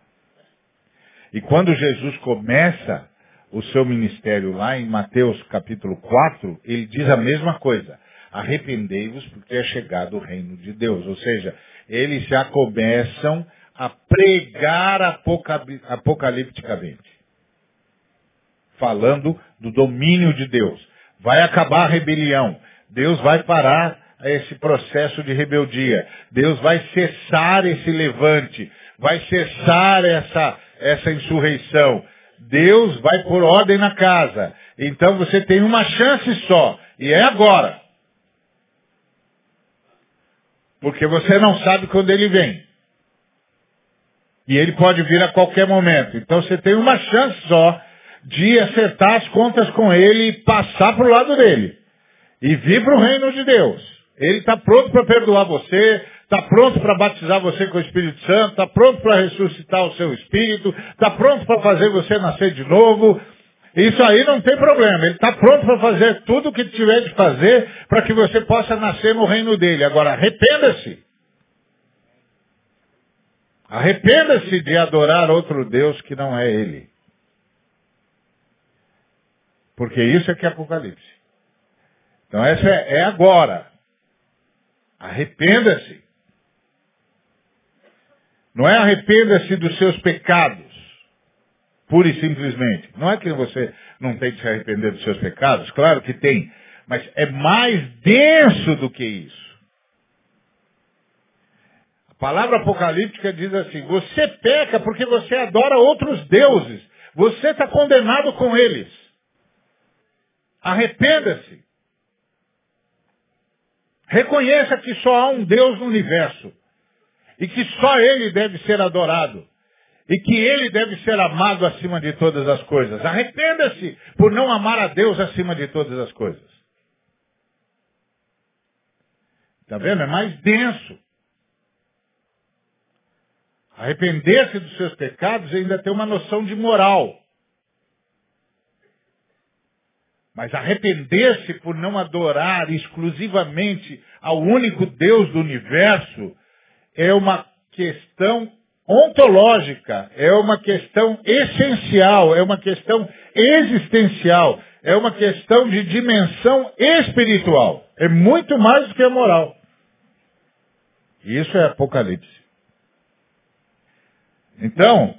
E quando Jesus começa o seu ministério lá em Mateus capítulo 4, ele diz a mesma coisa. arrependei-vos porque é chegado o reino de Deus. Ou seja, eles já começam a pregar apocalipticamente. Falando do domínio de Deus. Vai acabar a rebelião. Deus vai parar esse processo de rebeldia. Deus vai cessar esse levante. Vai cessar essa, essa insurreição. Deus vai pôr ordem na casa. Então você tem uma chance só. E é agora. Porque você não sabe quando ele vem. E ele pode vir a qualquer momento. Então você tem uma chance só de acertar as contas com ele e passar para o lado dele. E vir para o reino de Deus. Ele está pronto para perdoar você, está pronto para batizar você com o Espírito Santo, está pronto para ressuscitar o seu espírito, está pronto para fazer você nascer de novo. Isso aí não tem problema. Ele está pronto para fazer tudo o que tiver de fazer para que você possa nascer no reino dele. Agora, arrependa-se. Arrependa-se de adorar outro Deus que não é ele. Porque isso é que é Apocalipse. Então essa é, é agora. Arrependa-se. Não é arrependa-se dos seus pecados. Pura e simplesmente. Não é que você não tem que se arrepender dos seus pecados, claro que tem. Mas é mais denso do que isso. A palavra apocalíptica diz assim, você peca porque você adora outros deuses. Você está condenado com eles. Arrependa-se. Reconheça que só há um Deus no universo. E que só Ele deve ser adorado. E que Ele deve ser amado acima de todas as coisas. Arrependa-se por não amar a Deus acima de todas as coisas. Está vendo? É mais denso. Arrepender-se dos seus pecados e ainda ter uma noção de moral. Mas arrepender-se por não adorar exclusivamente ao único Deus do universo é uma questão ontológica, é uma questão essencial, é uma questão existencial, é uma questão de dimensão espiritual. É muito mais do que a moral. Isso é Apocalipse. Então,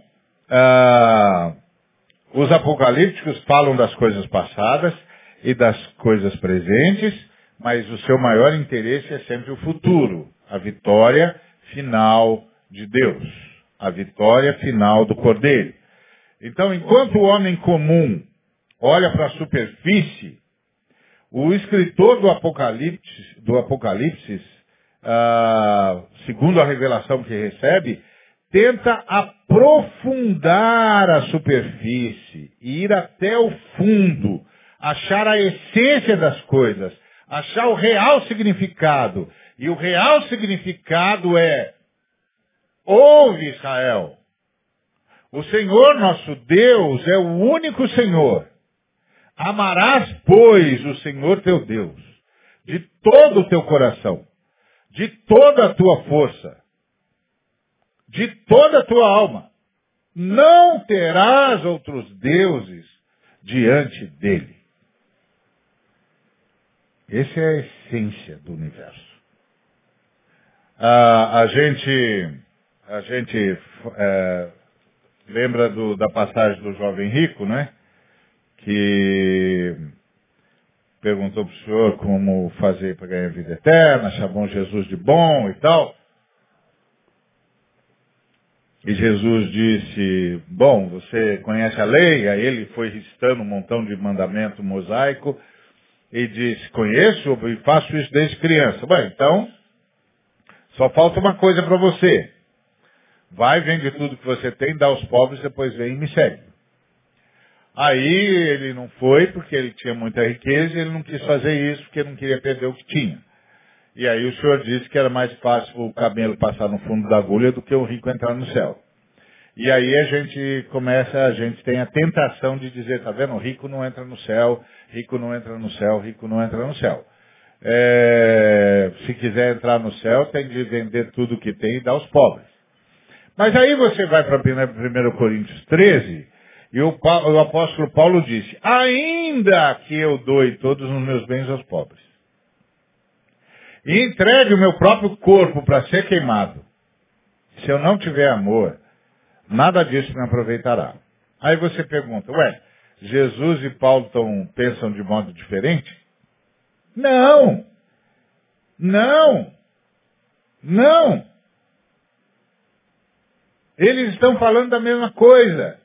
ah, os apocalípticos falam das coisas passadas, e das coisas presentes, mas o seu maior interesse é sempre o futuro, a vitória final de Deus, a vitória final do Cordeiro. Então, enquanto o homem comum olha para a superfície, o escritor do Apocalipse, do Apocalipse ah, segundo a revelação que recebe, tenta aprofundar a superfície, ir até o fundo, achar a essência das coisas, achar o real significado. E o real significado é, ouve Israel, o Senhor nosso Deus é o único Senhor. Amarás, pois, o Senhor teu Deus, de todo o teu coração, de toda a tua força, de toda a tua alma. Não terás outros deuses diante dele. Essa é a essência do universo. Ah, a gente, a gente é, lembra do, da passagem do jovem rico, né? Que perguntou para o senhor como fazer para ganhar vida eterna, chamou Jesus de bom e tal. E Jesus disse, bom, você conhece a lei? Aí ele foi recitando um montão de mandamento mosaico e disse, conheço e faço isso desde criança. Bem, então, só falta uma coisa para você. Vai, vende tudo que você tem, dá aos pobres, depois vem e me segue. Aí ele não foi porque ele tinha muita riqueza e ele não quis fazer isso porque não queria perder o que tinha. E aí o senhor disse que era mais fácil o camelo passar no fundo da agulha do que o rico entrar no céu. E aí a gente começa, a gente tem a tentação de dizer, tá vendo, rico não entra no céu, rico não entra no céu, rico não entra no céu. É, se quiser entrar no céu, tem de vender tudo que tem e dar aos pobres. Mas aí você vai para 1 Coríntios 13, e o, o apóstolo Paulo disse, ainda que eu doe todos os meus bens aos pobres. e entregue o meu próprio corpo para ser queimado, se eu não tiver amor, nada disso me aproveitará. Aí você pergunta, ué, Jesus e Paulo tão, pensam de modo diferente? Não! Não! Não! Eles estão falando da mesma coisa.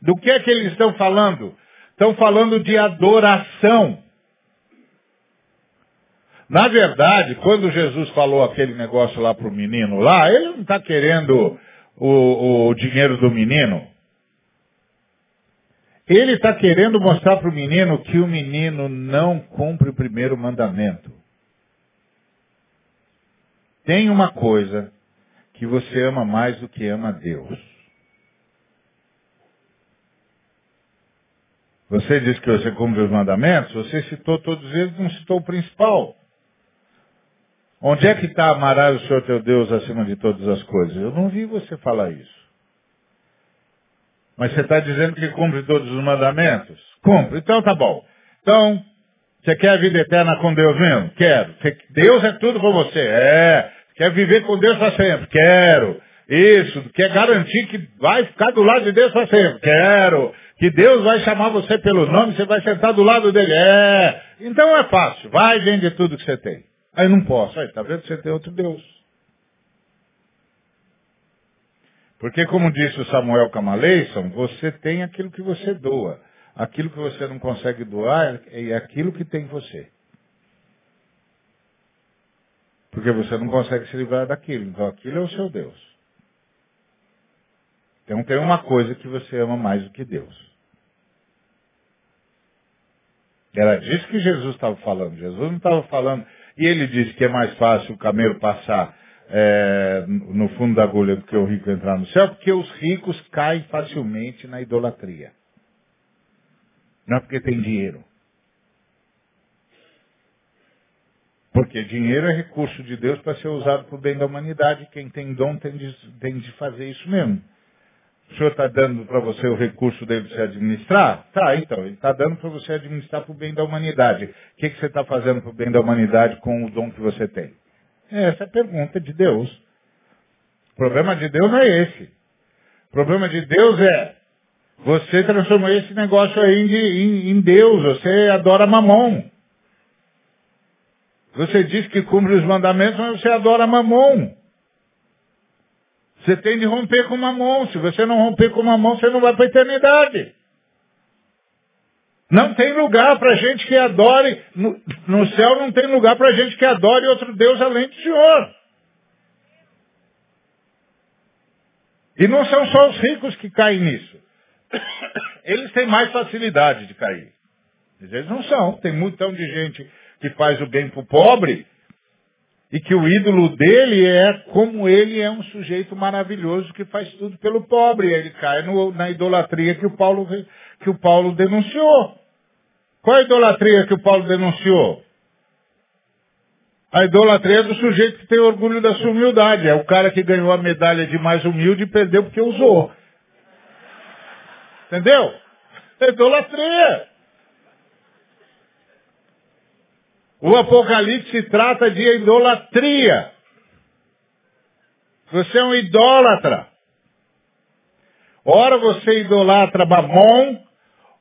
Do que é que eles estão falando? Estão falando de adoração. Na verdade, quando Jesus falou aquele negócio lá para o menino lá, ele não está querendo o, o dinheiro do menino. Ele está querendo mostrar para o menino que o menino não cumpre o primeiro mandamento. Tem uma coisa que você ama mais do que ama Deus. Você disse que você cumpre os mandamentos, você citou todos eles, não citou o principal. Onde é que está amarás o Senhor teu Deus acima de todas as coisas? Eu não vi você falar isso. Mas você está dizendo que cumpre todos os mandamentos? Cumpre. Então tá bom. Então, você quer a vida eterna com Deus mesmo? Quero. Deus é tudo para você? É. Quer viver com Deus para sempre? Quero. Isso. Quer garantir que vai ficar do lado de Deus para sempre? Quero. Que Deus vai chamar você pelo nome, você vai sentar do lado dele? É. Então é fácil. Vai, vende tudo que você tem. Aí não posso. Aí, tá vendo? Você tem outro Deus. Porque, como disse o Samuel Camaleison, você tem aquilo que você doa. Aquilo que você não consegue doar é aquilo que tem você. Porque você não consegue se livrar daquilo. Então aquilo é o seu Deus. Então tem uma coisa que você ama mais do que Deus. Era disso que Jesus estava falando. Jesus não estava falando. E ele disse que é mais fácil o camelo passar é, no fundo da agulha do que o rico entrar no céu, porque os ricos caem facilmente na idolatria. Não é porque tem dinheiro. Porque dinheiro é recurso de Deus para ser usado para o bem da humanidade. Quem tem dom tem de, tem de fazer isso mesmo. O senhor está dando para você o recurso dele você administrar? Tá, então. Ele está dando para você administrar para o bem da humanidade. O que, que você está fazendo para o bem da humanidade com o dom que você tem? Essa é a pergunta de Deus. O problema de Deus não é esse. O problema de Deus é você transformou esse negócio aí em, em, em Deus. Você adora mamon. Você diz que cumpre os mandamentos, mas você adora mamon. Você tem de romper com mamon. Se você não romper com mamon, você não vai para a eternidade. Não tem lugar para gente que adore, no, no céu não tem lugar para gente que adore outro Deus além do Senhor. E não são só os ricos que caem nisso. Eles têm mais facilidade de cair. Eles não são. Tem montão de gente que faz o bem para o pobre e que o ídolo dele é como ele é um sujeito maravilhoso que faz tudo pelo pobre. Ele cai no, na idolatria que o Paulo, que o Paulo denunciou. Qual a idolatria que o Paulo denunciou? A idolatria do sujeito que tem orgulho da sua humildade. É o cara que ganhou a medalha de mais humilde e perdeu porque usou. Entendeu? É idolatria. O Apocalipse trata de idolatria. Você é um idólatra. Ora você idolatra Babon,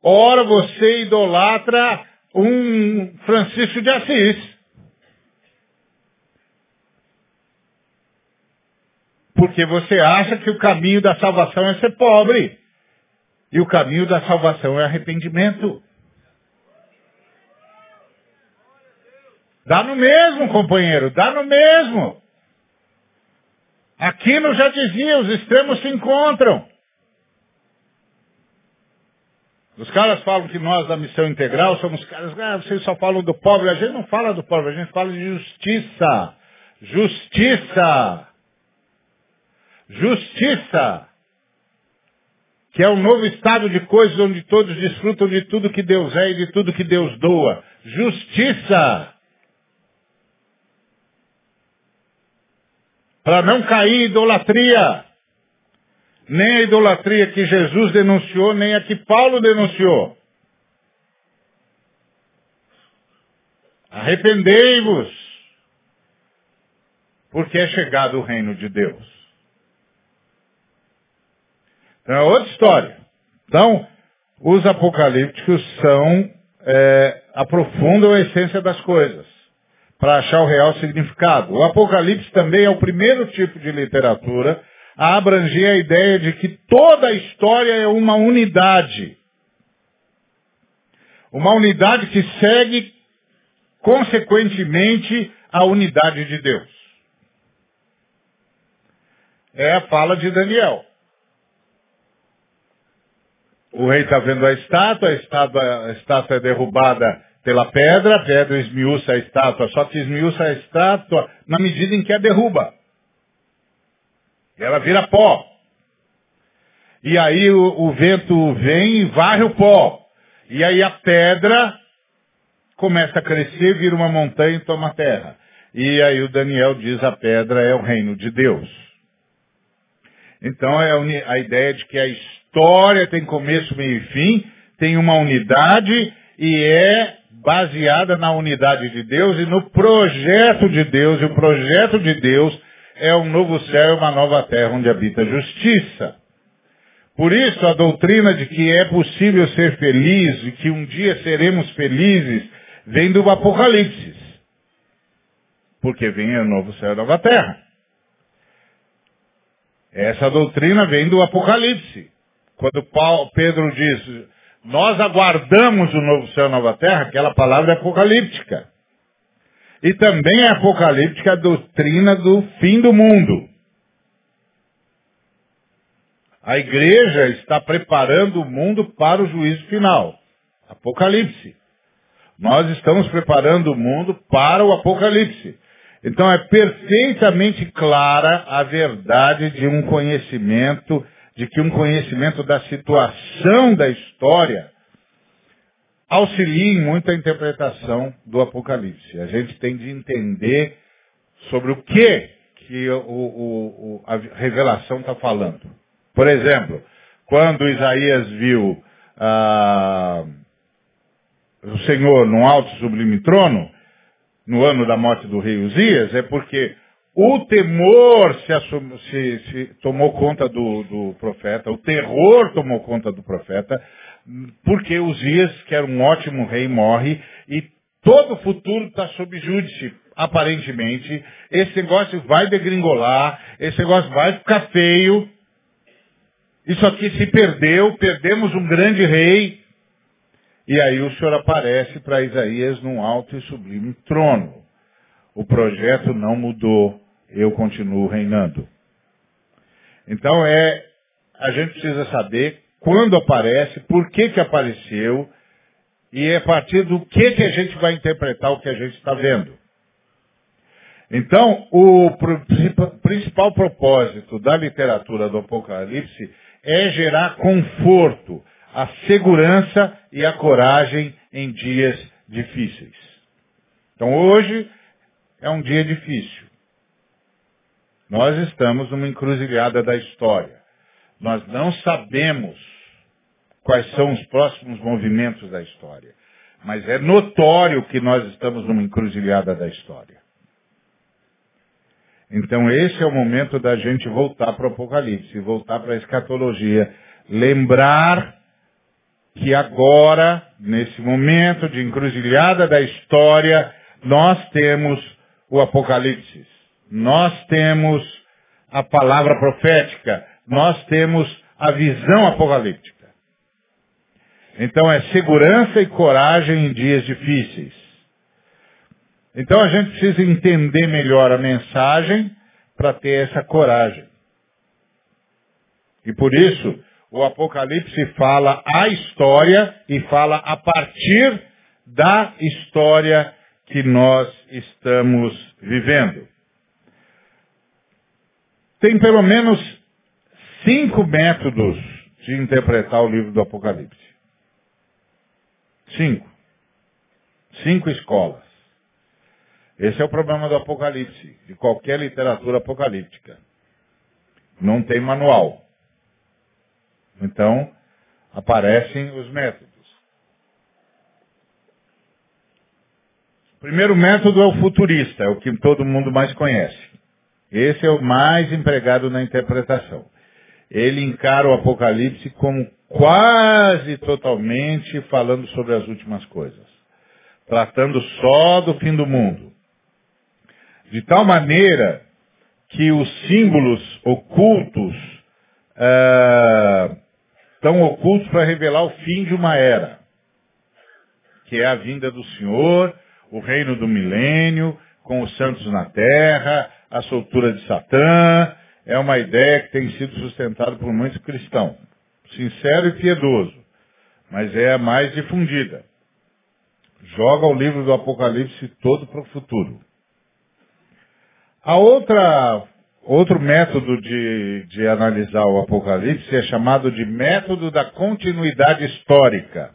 Ora você idolatra um Francisco de Assis. Porque você acha que o caminho da salvação é ser pobre. E o caminho da salvação é arrependimento. Dá no mesmo, companheiro, dá no mesmo. Aquilo já dizia, os extremos se encontram. Os caras falam que nós da missão integral somos caras, ah, vocês só falam do pobre. A gente não fala do pobre, a gente fala de justiça. Justiça. Justiça. Que é um novo estado de coisas onde todos desfrutam de tudo que Deus é e de tudo que Deus doa. Justiça. Para não cair idolatria. Nem a idolatria que Jesus denunciou, nem a que Paulo denunciou. Arrependei-vos. porque é chegado o reino de Deus. Então é outra história. Então, os apocalípticos são, é, aprofundam a essência das coisas, para achar o real significado. O Apocalipse também é o primeiro tipo de literatura a abranger a ideia de que toda a história é uma unidade. Uma unidade que segue, consequentemente, a unidade de Deus. É a fala de Daniel. O rei está vendo a estátua, a estátua, a estátua é derrubada pela pedra, a pedra esmiuça a estátua, só que esmiuça a estátua na medida em que a derruba. Ela vira pó. E aí o, o vento vem e varre o pó. E aí a pedra começa a crescer, vira uma montanha e toma terra. E aí o Daniel diz a pedra é o reino de Deus. Então é a ideia de que a história tem começo, meio e fim, tem uma unidade e é baseada na unidade de Deus e no projeto de Deus. E o projeto de Deus é um novo céu e uma nova terra onde habita justiça. Por isso, a doutrina de que é possível ser feliz e que um dia seremos felizes vem do Apocalipse. Porque vem o novo céu e a nova terra. Essa doutrina vem do Apocalipse. Quando Paulo, Pedro diz, nós aguardamos o novo céu e nova terra, aquela palavra é apocalíptica. E também é apocalíptica a doutrina do fim do mundo. A igreja está preparando o mundo para o juízo final. Apocalipse. Nós estamos preparando o mundo para o Apocalipse. Então é perfeitamente clara a verdade de um conhecimento de que um conhecimento da situação da história auxilia em muito a interpretação do Apocalipse. A gente tem de entender sobre o que, que o, o, o, a revelação está falando. Por exemplo, quando Isaías viu ah, o Senhor num alto sublime trono, no ano da morte do rei Uzias, é porque o temor se, assum, se, se tomou conta do, do, profeta, o terror tomou conta do profeta, porque Uzias, que era um ótimo rei, morre e todo o futuro está sob júdice, aparentemente. Esse negócio vai degringolar, esse negócio vai ficar feio. Isso aqui se perdeu, perdemos um grande rei. E aí o Senhor aparece para Isaías num alto e sublime trono. O projeto não mudou eu continuo reinando. Então é, a gente precisa saber quando aparece, por que que apareceu, e é a partir do que que a gente vai interpretar o que a gente está vendo. Então, o principal propósito da literatura do Apocalipse é gerar conforto, a segurança e a coragem em dias difíceis. Então hoje é um dia difícil. Nós estamos numa encruzilhada da história. Nós não sabemos quais são os próximos movimentos da história. Mas é notório que nós estamos numa encruzilhada da história. Então esse é o momento da gente voltar para o Apocalipse, voltar para a escatologia, lembrar que agora, nesse momento de encruzilhada da história, nós temos o Apocalipse nós temos a palavra profética, nós temos a visão apocalíptica. Então é segurança e coragem em dias difíceis. Então a gente precisa entender melhor a mensagem para ter essa coragem. E por isso, o Apocalipse fala a história e fala a partir da história que nós estamos vivendo. Tem pelo menos cinco métodos de interpretar o livro do Apocalipse. Cinco. Cinco escolas. Esse é o problema do Apocalipse, de qualquer literatura apocalíptica. Não tem manual. Então, aparecem os métodos. O primeiro método é o futurista, é o que todo mundo mais conhece. Esse é o mais empregado na interpretação. Ele encara o Apocalipse como quase totalmente falando sobre as últimas coisas, tratando só do fim do mundo. De tal maneira que os símbolos ocultos estão ocultos para revelar o fim de uma era, que é a vinda do Senhor, o reino do milênio, com os santos na terra, a soltura de Satã. É uma ideia que tem sido sustentada por muitos cristãos. Sincero e piedoso, mas é a mais difundida. Joga o livro do Apocalipse todo para o futuro. A outra Outro método de, de analisar o Apocalipse é chamado de método da continuidade histórica.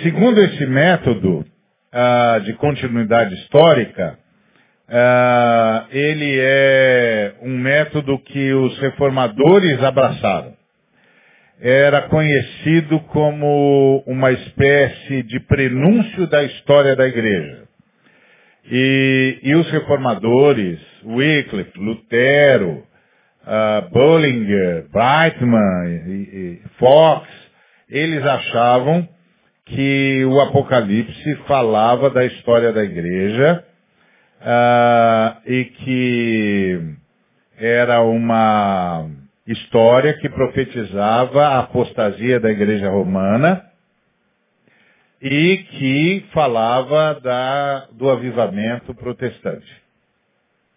Segundo esse método uh, de continuidade histórica, uh, ele é um método que os reformadores abraçaram. Era conhecido como uma espécie de prenúncio da história da igreja. E, e os reformadores, Wycliffe, Lutero, uh, Bullinger, Brightman, e, e Fox, eles achavam que o Apocalipse falava da história da igreja uh, e que era uma história que profetizava a apostasia da igreja romana e que falava da, do avivamento protestante.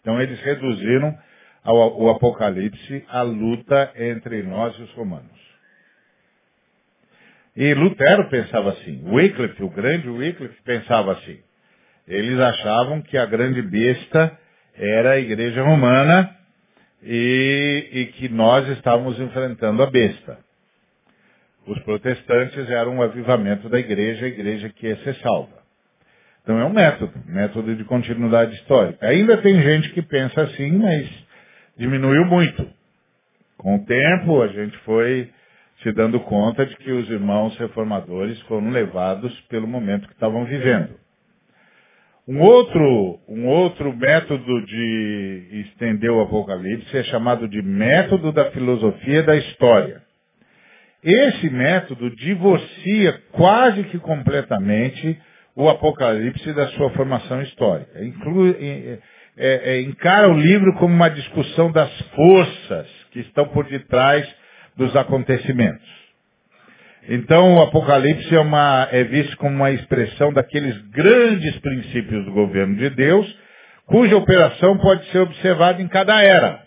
Então eles reduziram ao, o Apocalipse a luta entre nós e os romanos. E Lutero pensava assim, Wycliffe, o grande Wycliffe, pensava assim. Eles achavam que a grande besta era a igreja romana e, e que nós estávamos enfrentando a besta. Os protestantes eram um avivamento da igreja, a igreja que ia ser salva. Então é um método, método de continuidade histórica. Ainda tem gente que pensa assim, mas diminuiu muito. Com o tempo, a gente foi se dando conta de que os irmãos reformadores foram levados pelo momento que estavam vivendo. Um outro, um outro método de estender o Apocalipse é chamado de método da filosofia da história. Esse método divorcia quase que completamente o Apocalipse da sua formação histórica. Inclui, é, é, encara o livro como uma discussão das forças que estão por detrás dos acontecimentos. Então, o Apocalipse é, uma, é visto como uma expressão daqueles grandes princípios do governo de Deus, cuja operação pode ser observada em cada era.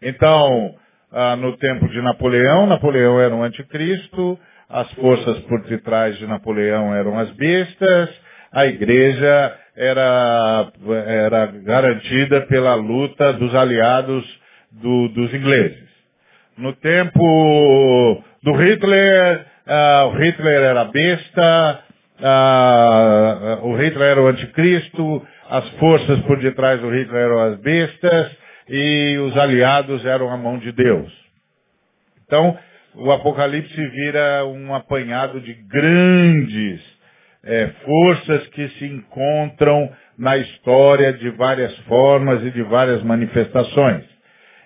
Então, ah, no tempo de Napoleão, Napoleão era um anticristo, as forças por detrás de Napoleão eram as bestas, a igreja era, era garantida pela luta dos aliados do, dos ingleses. No tempo do Hitler, uh, o Hitler era besta, uh, o Hitler era o anticristo, as forças por detrás do Hitler eram as bestas, e os aliados eram a mão de Deus. Então, o Apocalipse vira um apanhado de grandes é, forças que se encontram na história de várias formas e de várias manifestações.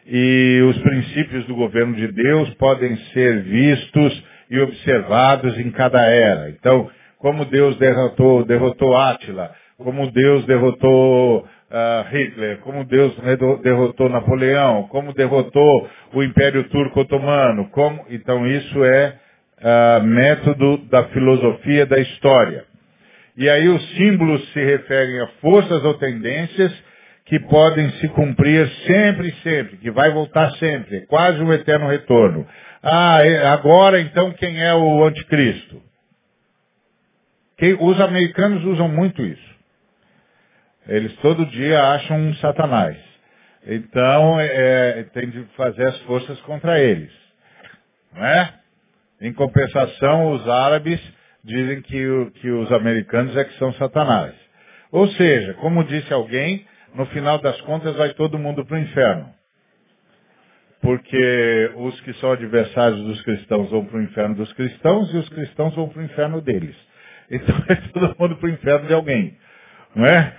E os princípios do governo de Deus podem ser vistos e observados em cada era. Então, como Deus derrotou, derrotou Átila, como Deus derrotou uh, Hitler, como Deus derrotou Napoleão, como derrotou o Império Turco Otomano, como, então isso é uh, método da filosofia da história. E aí os símbolos se referem a forças ou tendências que podem se cumprir sempre sempre, que vai voltar sempre, é quase um eterno retorno. Ah, é, agora então quem é o anticristo? Quem, os americanos usam muito isso. Eles todo dia acham um satanás. Então, é, é, tem de fazer as forças contra eles. Não é? Em compensação, os árabes dizem que, o, que os americanos é que são satanás. Ou seja, como disse alguém, no final das contas vai todo mundo para o inferno. Porque os que são adversários dos cristãos vão para o inferno dos cristãos e os cristãos vão para o inferno deles. Então vai todo mundo para o inferno de alguém. Não é?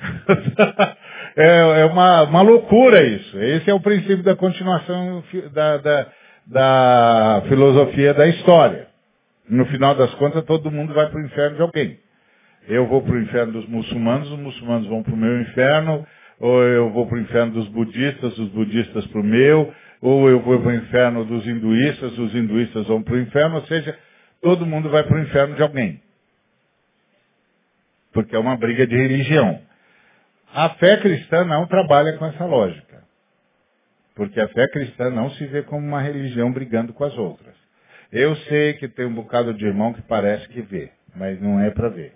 é, é uma, uma loucura isso. Esse é o princípio da continuação da, da, da filosofia da história. No final das contas, todo mundo vai para o inferno de alguém. Eu vou para o inferno dos muçulmanos, os muçulmanos vão para o meu inferno, ou eu vou para o inferno dos budistas, os budistas para o meu, ou eu vou para o inferno dos hinduístas, os hinduístas vão para o inferno, ou seja, todo mundo vai para o inferno de alguém. Porque é uma briga de religião. A fé cristã não trabalha com essa lógica. Porque a fé cristã não se vê como uma religião brigando com as outras. Eu sei que tem um bocado de irmão que parece que vê, mas não é para ver.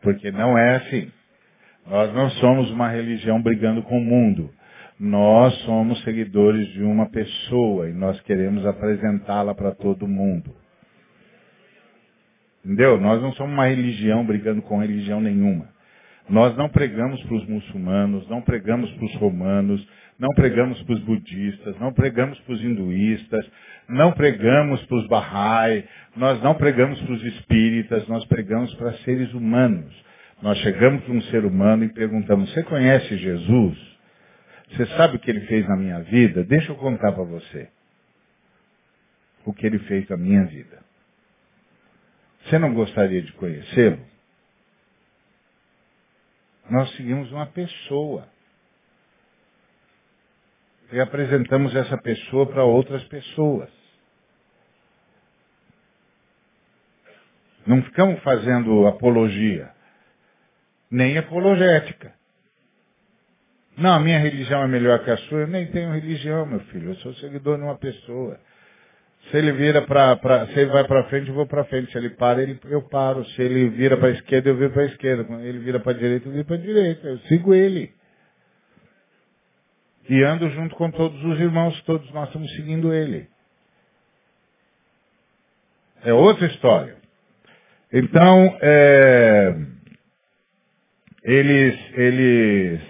Porque não é assim. Nós não somos uma religião brigando com o mundo. Nós somos seguidores de uma pessoa e nós queremos apresentá-la para todo mundo. Entendeu? Nós não somos uma religião brigando com religião nenhuma. Nós não pregamos para os muçulmanos, não pregamos para os romanos, não pregamos para os budistas, não pregamos para os hinduístas, não pregamos para os Bahá'í, nós não pregamos para os espíritas, nós pregamos para seres humanos. Nós chegamos para um ser humano e perguntamos, você conhece Jesus? Você sabe o que ele fez na minha vida? Deixa eu contar para você o que ele fez na minha vida. Você não gostaria de conhecê-lo? Nós seguimos uma pessoa. E apresentamos essa pessoa para outras pessoas. Não ficamos fazendo apologia, nem apologética. Não, a minha religião é melhor que a sua. Eu nem tenho religião, meu filho. Eu sou seguidor de uma pessoa. Se ele vira para, se ele vai para frente, eu vou para frente. Se ele para, ele, eu paro. Se ele vira para a esquerda, eu viro para a esquerda. Quando ele vira para a direita, eu viro para a direita. Eu sigo ele. E ando junto com todos os irmãos, todos nós estamos seguindo ele. É outra história. Então, é, eles, eles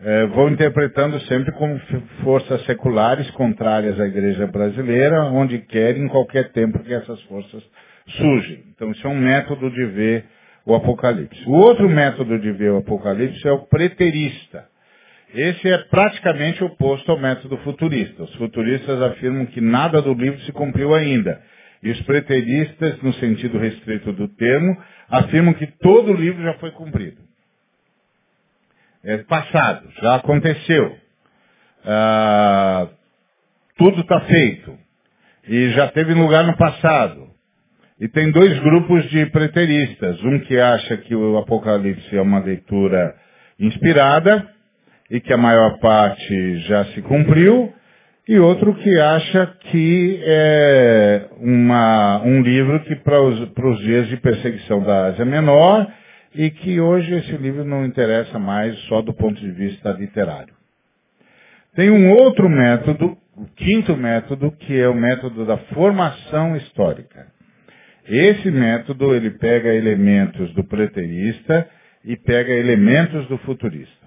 é, vão interpretando sempre como forças seculares contrárias à igreja brasileira, onde querem em qualquer tempo que essas forças surgem. Então, isso é um método de ver o Apocalipse. O outro método de ver o Apocalipse é o preterista. Esse é praticamente oposto ao método futurista. Os futuristas afirmam que nada do livro se cumpriu ainda. E os preteristas, no sentido restrito do termo, afirmam que todo o livro já foi cumprido. É passado, já aconteceu. Ah, tudo está feito. E já teve lugar no passado. E tem dois grupos de preteristas. Um que acha que o Apocalipse é uma leitura inspirada e que a maior parte já se cumpriu, e outro que acha que é uma, um livro que para os, para os dias de perseguição da Ásia Menor e que hoje esse livro não interessa mais só do ponto de vista literário. Tem um outro método, o quinto método, que é o método da formação histórica. Esse método ele pega elementos do preterista e pega elementos do futurista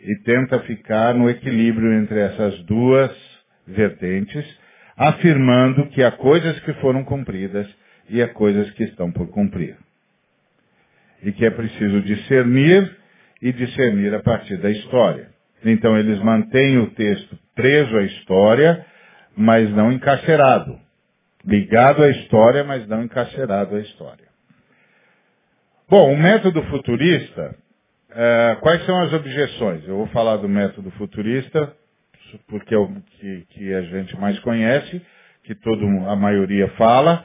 e tenta ficar no equilíbrio entre essas duas vertentes, afirmando que há coisas que foram cumpridas e há coisas que estão por cumprir. E que é preciso discernir e discernir a partir da história. Então eles mantêm o texto preso à história, mas não encarcerado. Ligado à história, mas não encarcerado à história. Bom, o método futurista é, quais são as objeções? Eu vou falar do método futurista, porque é o que, que a gente mais conhece, que todo, a maioria fala.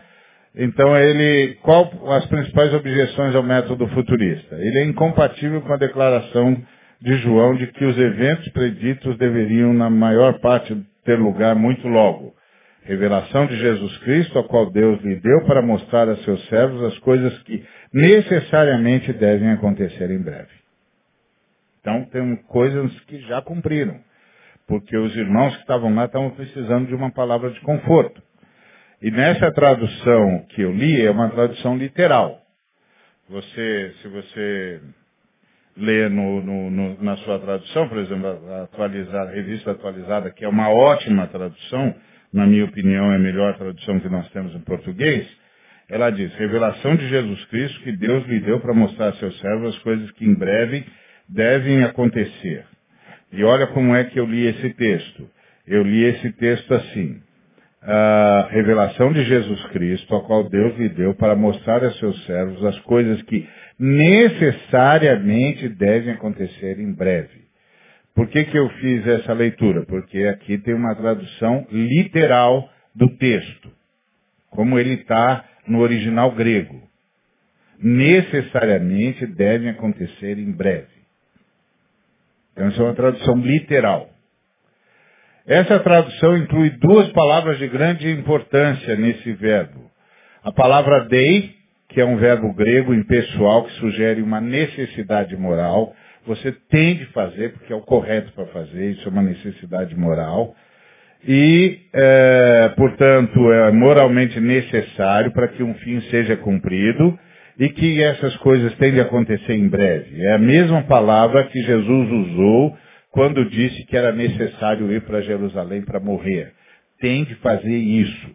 Então ele, qual as principais objeções ao método futurista? Ele é incompatível com a declaração de João de que os eventos preditos deveriam, na maior parte, ter lugar muito logo. Revelação de Jesus Cristo, a qual Deus lhe deu para mostrar a seus servos as coisas que necessariamente devem acontecer em breve. Então, tem coisas que já cumpriram. Porque os irmãos que estavam lá estavam precisando de uma palavra de conforto. E nessa tradução que eu li, é uma tradução literal. Você, se você lê no, no, no, na sua tradução, por exemplo, a, atualizada, a revista atualizada, que é uma ótima tradução, na minha opinião é a melhor tradução que nós temos em português, ela diz, revelação de Jesus Cristo que Deus lhe deu para mostrar a seus servos as coisas que em breve devem acontecer. E olha como é que eu li esse texto. Eu li esse texto assim. A revelação de Jesus Cristo, a qual Deus lhe deu para mostrar a seus servos as coisas que necessariamente devem acontecer em breve. Por que, que eu fiz essa leitura? Porque aqui tem uma tradução literal do texto, como ele está no original grego. Necessariamente devem acontecer em breve. Então, essa é uma tradução literal. Essa tradução inclui duas palavras de grande importância nesse verbo. A palavra dei, que é um verbo grego impessoal que sugere uma necessidade moral. Você tem de fazer porque é o correto para fazer, isso é uma necessidade moral. E, é, portanto, é moralmente necessário para que um fim seja cumprido e que essas coisas têm de acontecer em breve. É a mesma palavra que Jesus usou quando disse que era necessário ir para Jerusalém para morrer. Tem de fazer isso.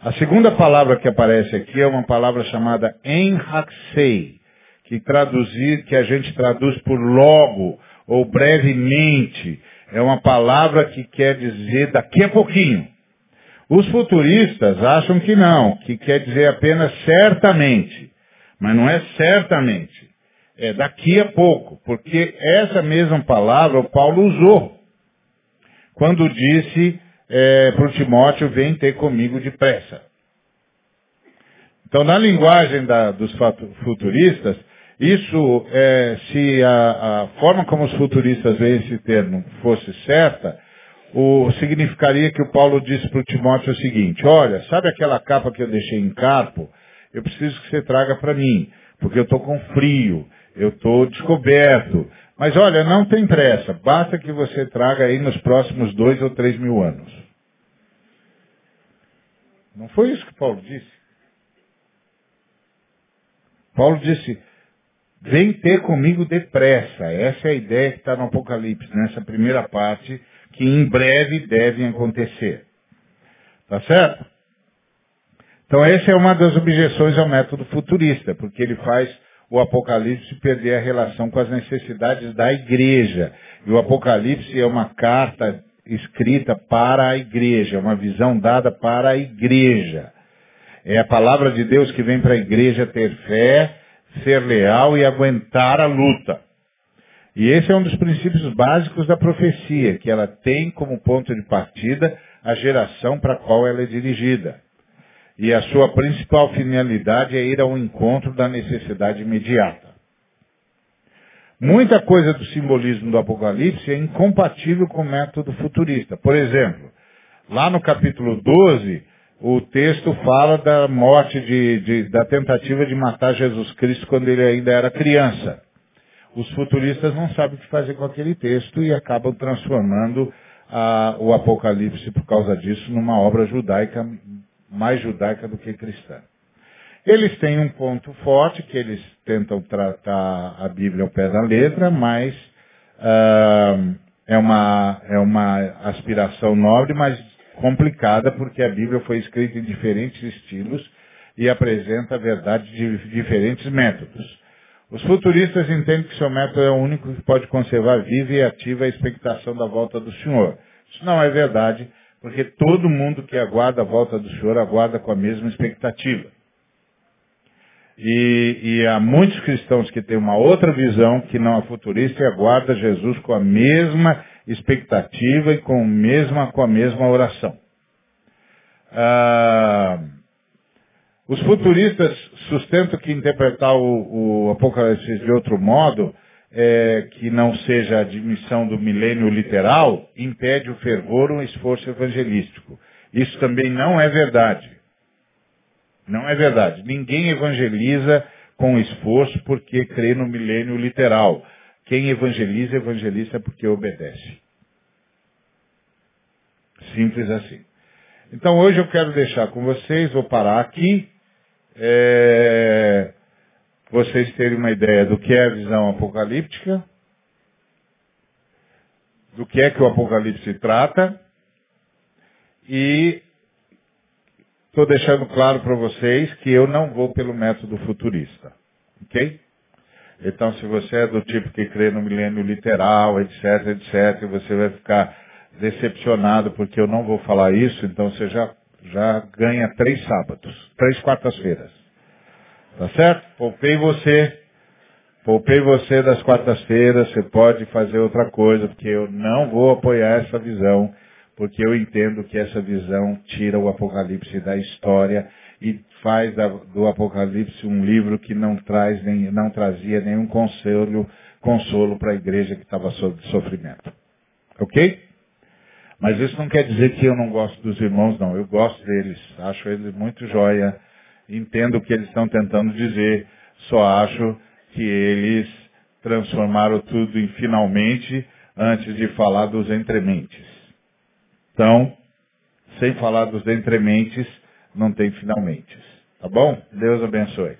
A segunda palavra que aparece aqui é uma palavra chamada enhaxei, que traduzir, que a gente traduz por logo ou brevemente. É uma palavra que quer dizer daqui a pouquinho. Os futuristas acham que não, que quer dizer apenas certamente. Mas não é certamente. É daqui a pouco. Porque essa mesma palavra o Paulo usou. Quando disse é, para o Timóteo, vem ter comigo depressa. Então, na linguagem da, dos futuristas, isso, é, se a, a, forma como os futuristas veem esse termo fosse certa, o, significaria que o Paulo disse para o Timóteo o seguinte, olha, sabe aquela capa que eu deixei em Carpo? eu preciso que você traga para mim, porque eu estou com frio, eu estou descoberto. Mas olha, não tem pressa, basta que você traga aí nos próximos dois ou três mil anos. Não foi isso que Paulo disse? Paulo disse, vem ter comigo depressa. Essa é a ideia que está no Apocalipse, nessa primeira parte, que em breve devem acontecer. Tá certo? Então essa é uma das objeções ao método futurista, porque ele faz o Apocalipse perder a relação com as necessidades da igreja. E o Apocalipse é uma carta escrita para a igreja, uma visão dada para a igreja. É a palavra de Deus que vem para a igreja ter fé, ser leal e aguentar a luta. E esse é um dos princípios básicos da profecia, que ela tem como ponto de partida a geração para a qual ela é dirigida. E a sua principal finalidade é ir ao encontro da necessidade imediata. Muita coisa do simbolismo do Apocalipse é incompatível com o método futurista. Por exemplo, lá no capítulo 12, o texto fala da morte de, de, da tentativa de matar Jesus Cristo quando ele ainda era criança. Os futuristas não sabem o que fazer com aquele texto e acabam transformando ah, o Apocalipse, por causa disso, numa obra judaica mais judaica do que cristã. Eles têm um ponto forte, que eles tentam tratar a Bíblia ao pé da letra, mas uh, é, uma, é uma aspiração nobre, mas complicada, porque a Bíblia foi escrita em diferentes estilos e apresenta a verdade de diferentes métodos. Os futuristas entendem que seu método é o único que pode conservar viva e ativa a expectação da volta do Senhor. Isso não é verdade, porque todo mundo que aguarda a volta do Senhor aguarda com a mesma expectativa. E, e, há muitos cristãos que têm uma outra visão que não é futurista e aguarda Jesus com a mesma expectativa e com, mesma, com a mesma oração. Ah, os futuristas sustentam que interpretar o, o Apocalipse de outro modo é, que não seja a admissão do milênio literal impede o fervor um esforço evangelístico. Isso também não é verdade. Não é verdade. Ninguém evangeliza com esforço porque crê no milênio literal. Quem evangeliza, evangeliza porque obedece. Simples assim. Então hoje eu quero deixar com vocês, vou parar aqui. É, vocês terem uma ideia do que é a visão apocalíptica, do que é que o Apocalipse trata, e estou deixando claro para vocês que eu não vou pelo método futurista. Ok? Então, se você é do tipo que crê no milênio literal, etc, etc, você vai ficar decepcionado porque eu não vou falar isso, então você já, já ganha três sábados, três quartas-feiras. Tá certo? Poupei você, poupei você das quartas-feiras, você pode fazer outra coisa, porque eu não vou apoiar essa visão, porque eu entendo que essa visão tira o Apocalipse da história e faz do Apocalipse um livro que não traz nem, não trazia nenhum consolo, consolo para a igreja que estava sob sofrimento. Ok? Mas isso não quer dizer que eu não gosto dos irmãos, não. Eu gosto deles, acho eles muito joia, entendo o que eles estão tentando dizer, só acho que eles transformaram tudo em finalmente antes de falar dos entrementes. Então, sem falar dos entrementes, não tem finalmente. Tá bom? Deus abençoe.